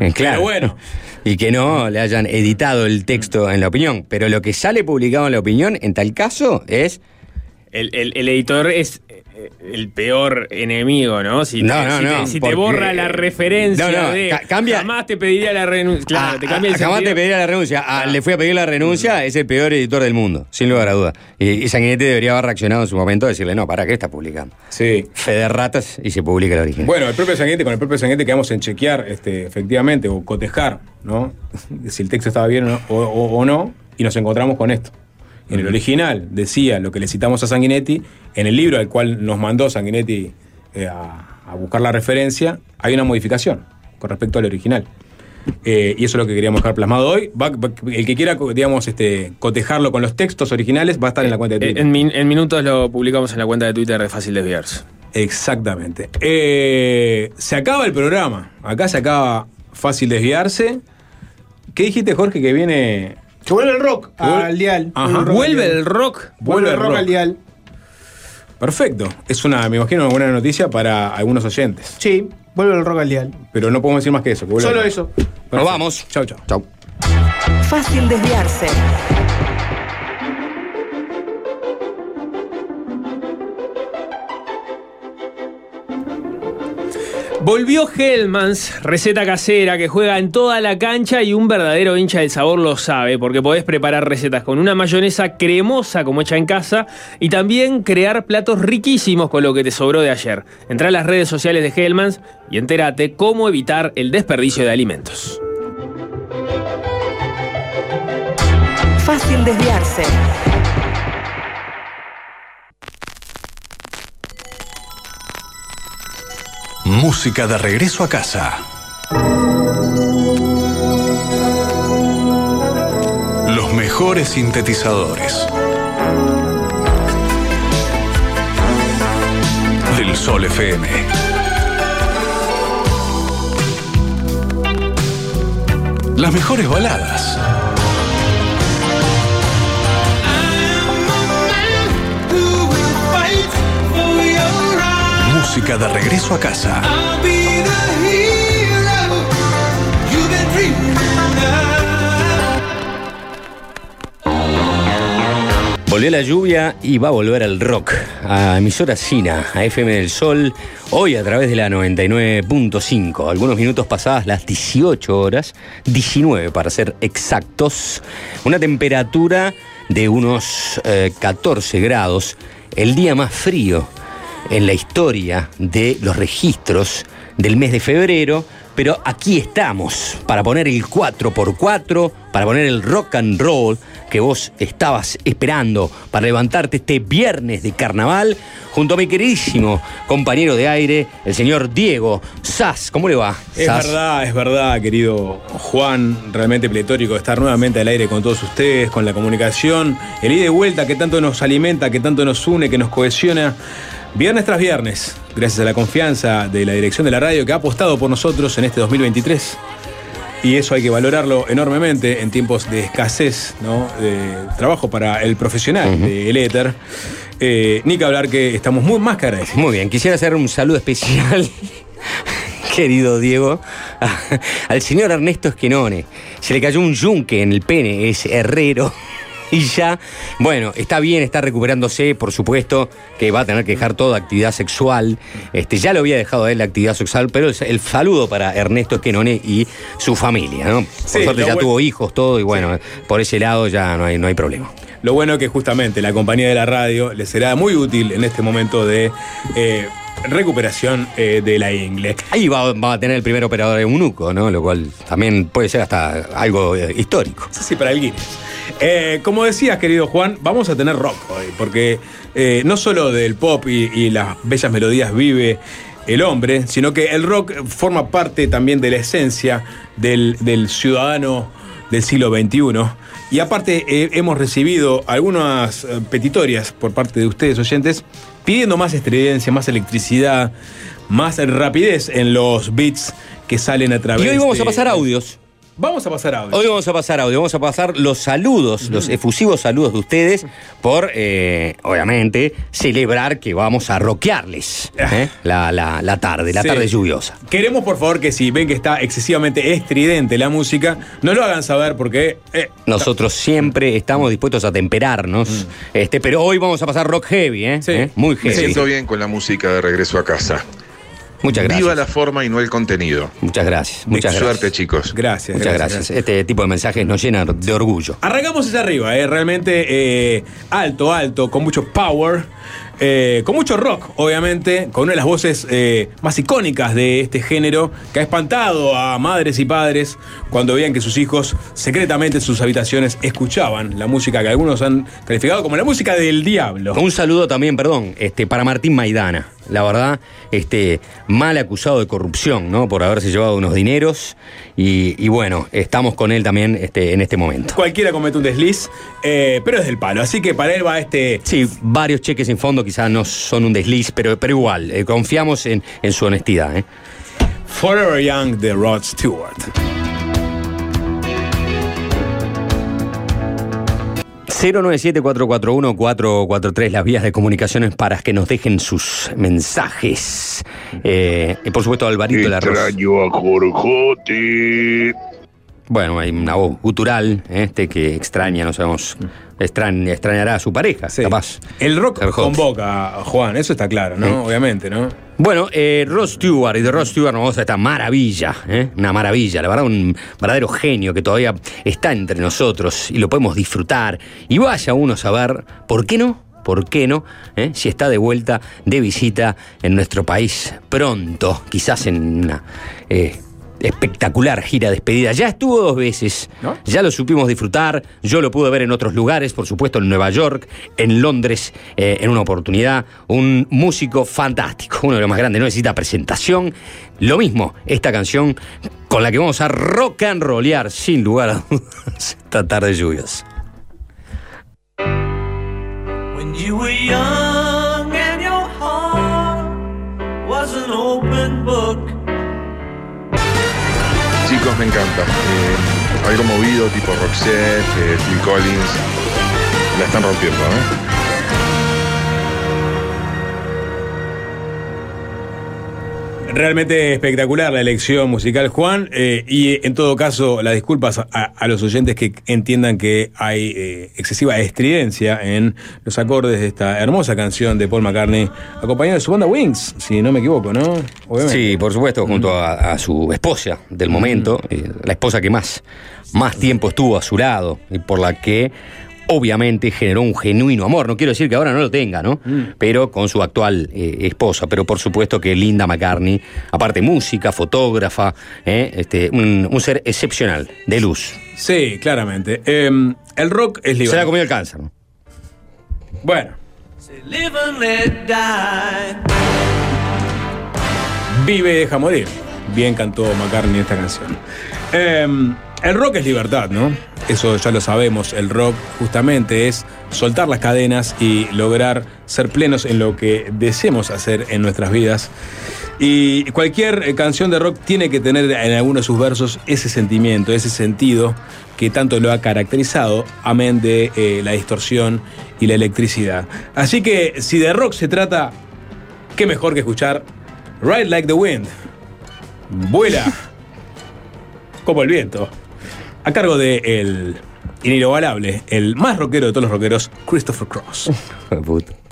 Eh, Claro. Pero bueno. Y que no le hayan editado el texto en la opinión. Pero lo que sale publicado en la opinión, en tal caso, es. El, el- el editor es el peor enemigo, ¿no? Si, No, te, no, si, te- no, si te porque- borra la referencia No, no, de ca- cambia- jamás te pediría la renuncia. Claro, te cambia el Ah, jamás sentido. te pediría la renuncia. Ah, le fui a pedir la renuncia, es el peor editor del mundo, sin lugar a duda. Y, y Sanguinetti debería haber reaccionado en su momento y decirle, no, ¿para qué está publicando? Sí. Fe de ratas y se publica el original. Bueno, el propio sanguete, con el propio sanguete quedamos en chequear, este, efectivamente, o cotejar, ¿no? si el texto estaba bien o no, y nos encontramos con esto. En el original decía lo que le citamos a Sanguinetti, en el libro al cual nos mandó Sanguinetti eh, a, a buscar la referencia, hay una modificación con respecto al original. Eh, y eso es lo que queríamos dejar plasmado hoy. Va- va- el que quiera, digamos, este, cotejarlo con los textos originales va a estar en la cuenta de Twitter. En, min- en minutos lo publicamos en la cuenta de Twitter de Fácil Desviarse. Exactamente. Eh, se acaba el programa. Acá se acaba fácil desviarse. ¿Qué dijiste, Jorge, que viene? Que vuelve el rock vuelve- al dial. Ajá. Vuelve el rock. Vuelve el rock al dial. Perfecto. Es una, me imagino, una buena noticia para algunos oyentes. Sí, vuelve el rock al dial. Pero no podemos decir más que eso. que vuelve Solo el- eso. Nos vamos. Chau, chau. Chau. Fácil desviarse. Volvió Hellmans, receta casera que juega en toda la cancha y un verdadero hincha del sabor lo sabe, porque podés preparar recetas con una mayonesa cremosa como hecha en casa y también crear platos riquísimos con lo que te sobró de ayer. Entra a las redes sociales de Hellmans y entérate cómo evitar el desperdicio de alimentos. Fácil desviarse. Música de regreso a casa. Los mejores sintetizadores. Del Sol FM. Las mejores baladas. Música de regreso a casa. Volvió la lluvia y va a volver el rock. A emisora Sina, a FM del Sol, hoy a través de la 99.5. Algunos minutos pasadas las 18 horas, 19 para ser exactos. Una temperatura de unos eh, 14 grados. El día más frío en la historia de los registros del mes de febrero. Pero aquí estamos para poner el 4x4, para poner el rock and roll que vos estabas esperando para levantarte este viernes de carnaval, junto a mi queridísimo compañero de aire, el señor Diego Sass. ¿Cómo le va? Es Sass? verdad, es verdad, querido Juan, realmente pletórico estar nuevamente al aire con todos ustedes, con la comunicación, el ida y vuelta que tanto nos alimenta, que tanto nos une, que nos cohesiona. Viernes tras viernes, gracias a la confianza de la dirección de la radio que ha apostado por nosotros en este 2023. Y eso hay que valorarlo enormemente en tiempos de escasez ¿no? de trabajo para el profesional del éter. Eh, ni que hablar que estamos muy más que agradecidos. Muy bien, quisiera hacer un saludo especial, querido Diego, a- al señor Ernesto Esquenone. Se le cayó un yunque en el pene, es herrero. Y ya, bueno, está bien, está recuperándose, por supuesto, que va a tener que dejar toda actividad sexual. Este, ya lo había dejado a él la actividad sexual, pero el, el saludo para Ernesto Esquenone y su familia, ¿no? Por Sí, suerte ya bueno- tuvo hijos, todo, y bueno, por ese lado ya no hay, no hay problema. Lo bueno que justamente la compañía de la radio les será muy útil en este momento de eh, recuperación eh, de la ingle. Ahí va, va a tener el primer operador de Unuco, ¿no? Lo cual también puede ser hasta algo eh, histórico. Sí, sí, para el Guinness. Eh, como decías, querido Juan, vamos a tener rock hoy, porque eh, no solo del pop y, y las bellas melodías vive el hombre, sino que el rock forma parte también de la esencia del, del ciudadano del siglo XXI. Y aparte eh, hemos recibido algunas petitorias por parte de ustedes oyentes pidiendo más estridencia, más electricidad, más rapidez en los beats que salen a través Y hoy vamos de- a pasar audios. Vamos a pasar audio. Hoy vamos a pasar audio, vamos a pasar los saludos, los efusivos saludos de ustedes por, eh, obviamente, celebrar que vamos a rockearles ¿eh? la, la- la tarde, la Sí. tarde lluviosa. Queremos, por favor, que si ven que está excesivamente estridente la música, no lo hagan saber porque eh, Nosotros siempre estamos dispuestos a temperarnos, este, pero hoy vamos a pasar rock heavy, ¿eh? ¿Eh? Muy Me heavy. siento bien con la música de regreso a casa. Muchas gracias. Viva la forma y no el contenido. Muchas gracias. Muchas Suerte, gracias. chicos. Gracias. Muchas gracias. Este tipo de mensajes nos llenan de orgullo. Arrancamos hacia arriba, eh, realmente eh, alto, alto, con mucho power, eh, con mucho rock, obviamente, con una de las voces eh, más icónicas de este género, que ha espantado a madres y padres cuando veían que sus hijos secretamente en sus habitaciones escuchaban la música que algunos han calificado como la música del diablo. Un saludo también, perdón, este, para Martín Maidana. La verdad, este, mal acusado de corrupción, ¿no? Por haberse llevado unos dineros. Y, y bueno, estamos con él también este, en este momento. Cualquiera comete un desliz, eh, pero es del palo. Así que para él va este. Sí, varios cheques en fondo quizás no son un desliz, pero, pero igual, eh, confiamos en, en su honestidad. ¿eh? Forever Young de Rod Stewart. 097-441-443, las vías de comunicaciones para que nos dejen sus mensajes. Eh, y por supuesto, Alvarito la Extraño a Jorjote. Bueno, hay una voz gutural este que extraña, no sabemos, extrañ- extrañará a su pareja, capaz. El rock convoca, Juan, eso está claro, ¿no? Sí. Obviamente, ¿no? Bueno, eh, Ross Stewart y de Ross Stewart nos vamos a esta maravilla, ¿eh? una maravilla, la verdad, un verdadero genio que todavía está entre nosotros y lo podemos disfrutar. Y vaya uno a saber, ¿por qué no? ¿Por qué no? ¿Eh? Si está de vuelta de visita en nuestro país pronto, quizás en una eh, espectacular gira despedida. Ya estuvo dos veces, ya lo supimos disfrutar, yo lo pude ver en otros lugares, por supuesto en Nueva York, en Londres, eh, en una oportunidad. Un músico fantástico, uno de los más grandes, no necesita presentación. Lo mismo, esta canción con la que vamos a rock and rollear, sin lugar a dudas, esta tarde lluviosa. When you were young Chicos, me encanta. Eh, algo movido, tipo Roxette, eh, Phil Collins. La están rompiendo, ¿eh? Realmente espectacular la elección musical, Juan. eh, y en todo caso, las disculpas a, a los oyentes que entiendan que hay eh, excesiva estridencia en los acordes de esta hermosa canción de Paul McCartney, acompañado de su banda Wings, si no me equivoco, ¿no? Obviamente. Sí, por supuesto, junto a, a su esposa del momento, eh, la esposa que más, más tiempo estuvo a su lado y por la que obviamente generó un genuino amor. No quiero decir que ahora no lo tenga, ¿no? Pero con su actual eh, esposa. Pero por supuesto que Linda McCartney, aparte música, fotógrafa, eh, este, un, un ser excepcional, de luz. Sí, claramente. Eh, el rock es libertad. Se la comió el cáncer, ¿no? Bueno. Vive y deja morir. Bien cantó McCartney esta canción. El rock es libertad, ¿no? Eso ya lo sabemos. El rock justamente es soltar las cadenas y lograr ser plenos en lo que deseemos hacer en nuestras vidas. Y cualquier eh, canción de rock tiene que tener en alguno de sus versos ese sentimiento, ese sentido que tanto lo ha caracterizado, amén de eh, la distorsión y la electricidad. Así que si de rock se trata, qué mejor que escuchar Ride Like the Wind. Vuela como el viento. A cargo de el inigualable, el más rockero de todos los rockeros, Christopher Cross.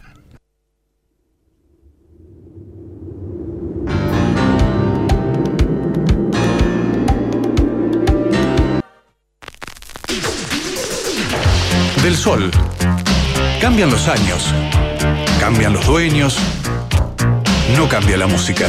Del Sol. Cambian los años. Cambian los dueños. No cambia la música.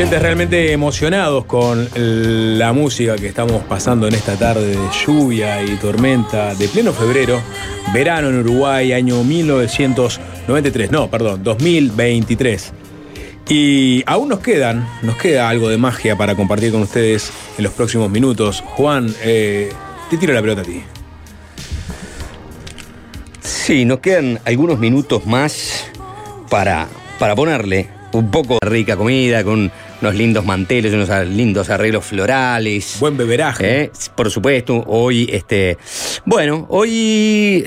Oyentes realmente emocionados con la música que estamos pasando en esta tarde de lluvia y tormenta de pleno febrero, verano en Uruguay, año 1993, no, perdón, 2023. Y aún nos quedan, nos queda algo de magia para compartir con ustedes en los próximos minutos. Juan, eh, te tiro la pelota a ti. Sí, nos quedan algunos minutos más para, para ponerle un poco de rica comida con unos lindos manteles, unos lindos arreglos florales. Buen beberaje. ¿eh? Por supuesto, hoy, este. Bueno, hoy.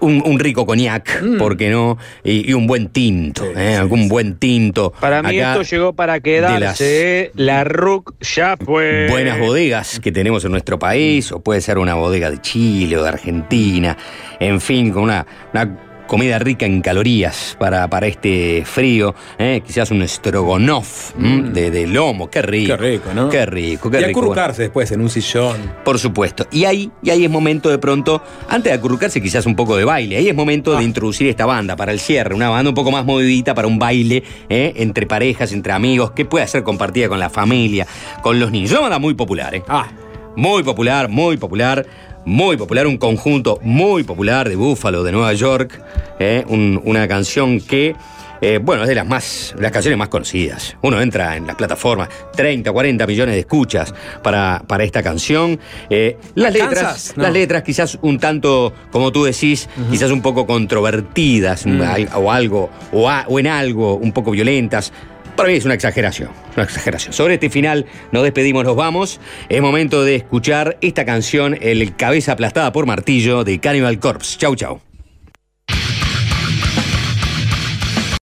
Un, un rico coñac, Mm. ¿por qué no? Y, y un buen tinto, ¿eh? algún buen tinto. Para mí Acá esto llegó para quedarse. La RUC ya fue. buenas bodegas que tenemos en nuestro país, o puede ser una bodega de Chile o de Argentina, en fin, con una, una comida rica en calorías para, para este frío, ¿eh? quizás un strogonoff ¿m? de, de lomo, qué rico. Mm. Qué rico, ¿no? Qué rico, qué y rico. acurrucarse después en un sillón. Por supuesto. Y ahí, y ahí es momento de pronto, antes de acurrucarse quizás un poco de baile, ahí es momento Ah. de introducir esta banda para el cierre, una banda un poco más movidita para un baile ¿eh? entre parejas, entre amigos, que pueda ser compartida con la familia, con los niños. Una banda muy popular, ¿eh? Ah, Muy popular, muy popular. Muy popular, un conjunto muy popular de Buffalo, de Nueva York. ¿eh? Un- una canción que, eh, bueno, es de las más, las canciones más conocidas. Uno entra en las plataformas, 30, 40 millones de escuchas para, para esta canción. Eh, las letras, las letras quizás un tanto, como tú decís, quizás un poco controvertidas Mm. o algo, o, a- o en algo un poco violentas. Para mí es una exageración, una exageración. Sobre este final nos despedimos, nos vamos. Es momento de escuchar esta canción, El cabeza aplastada por martillo de Cannibal Corpse. Chau, chau.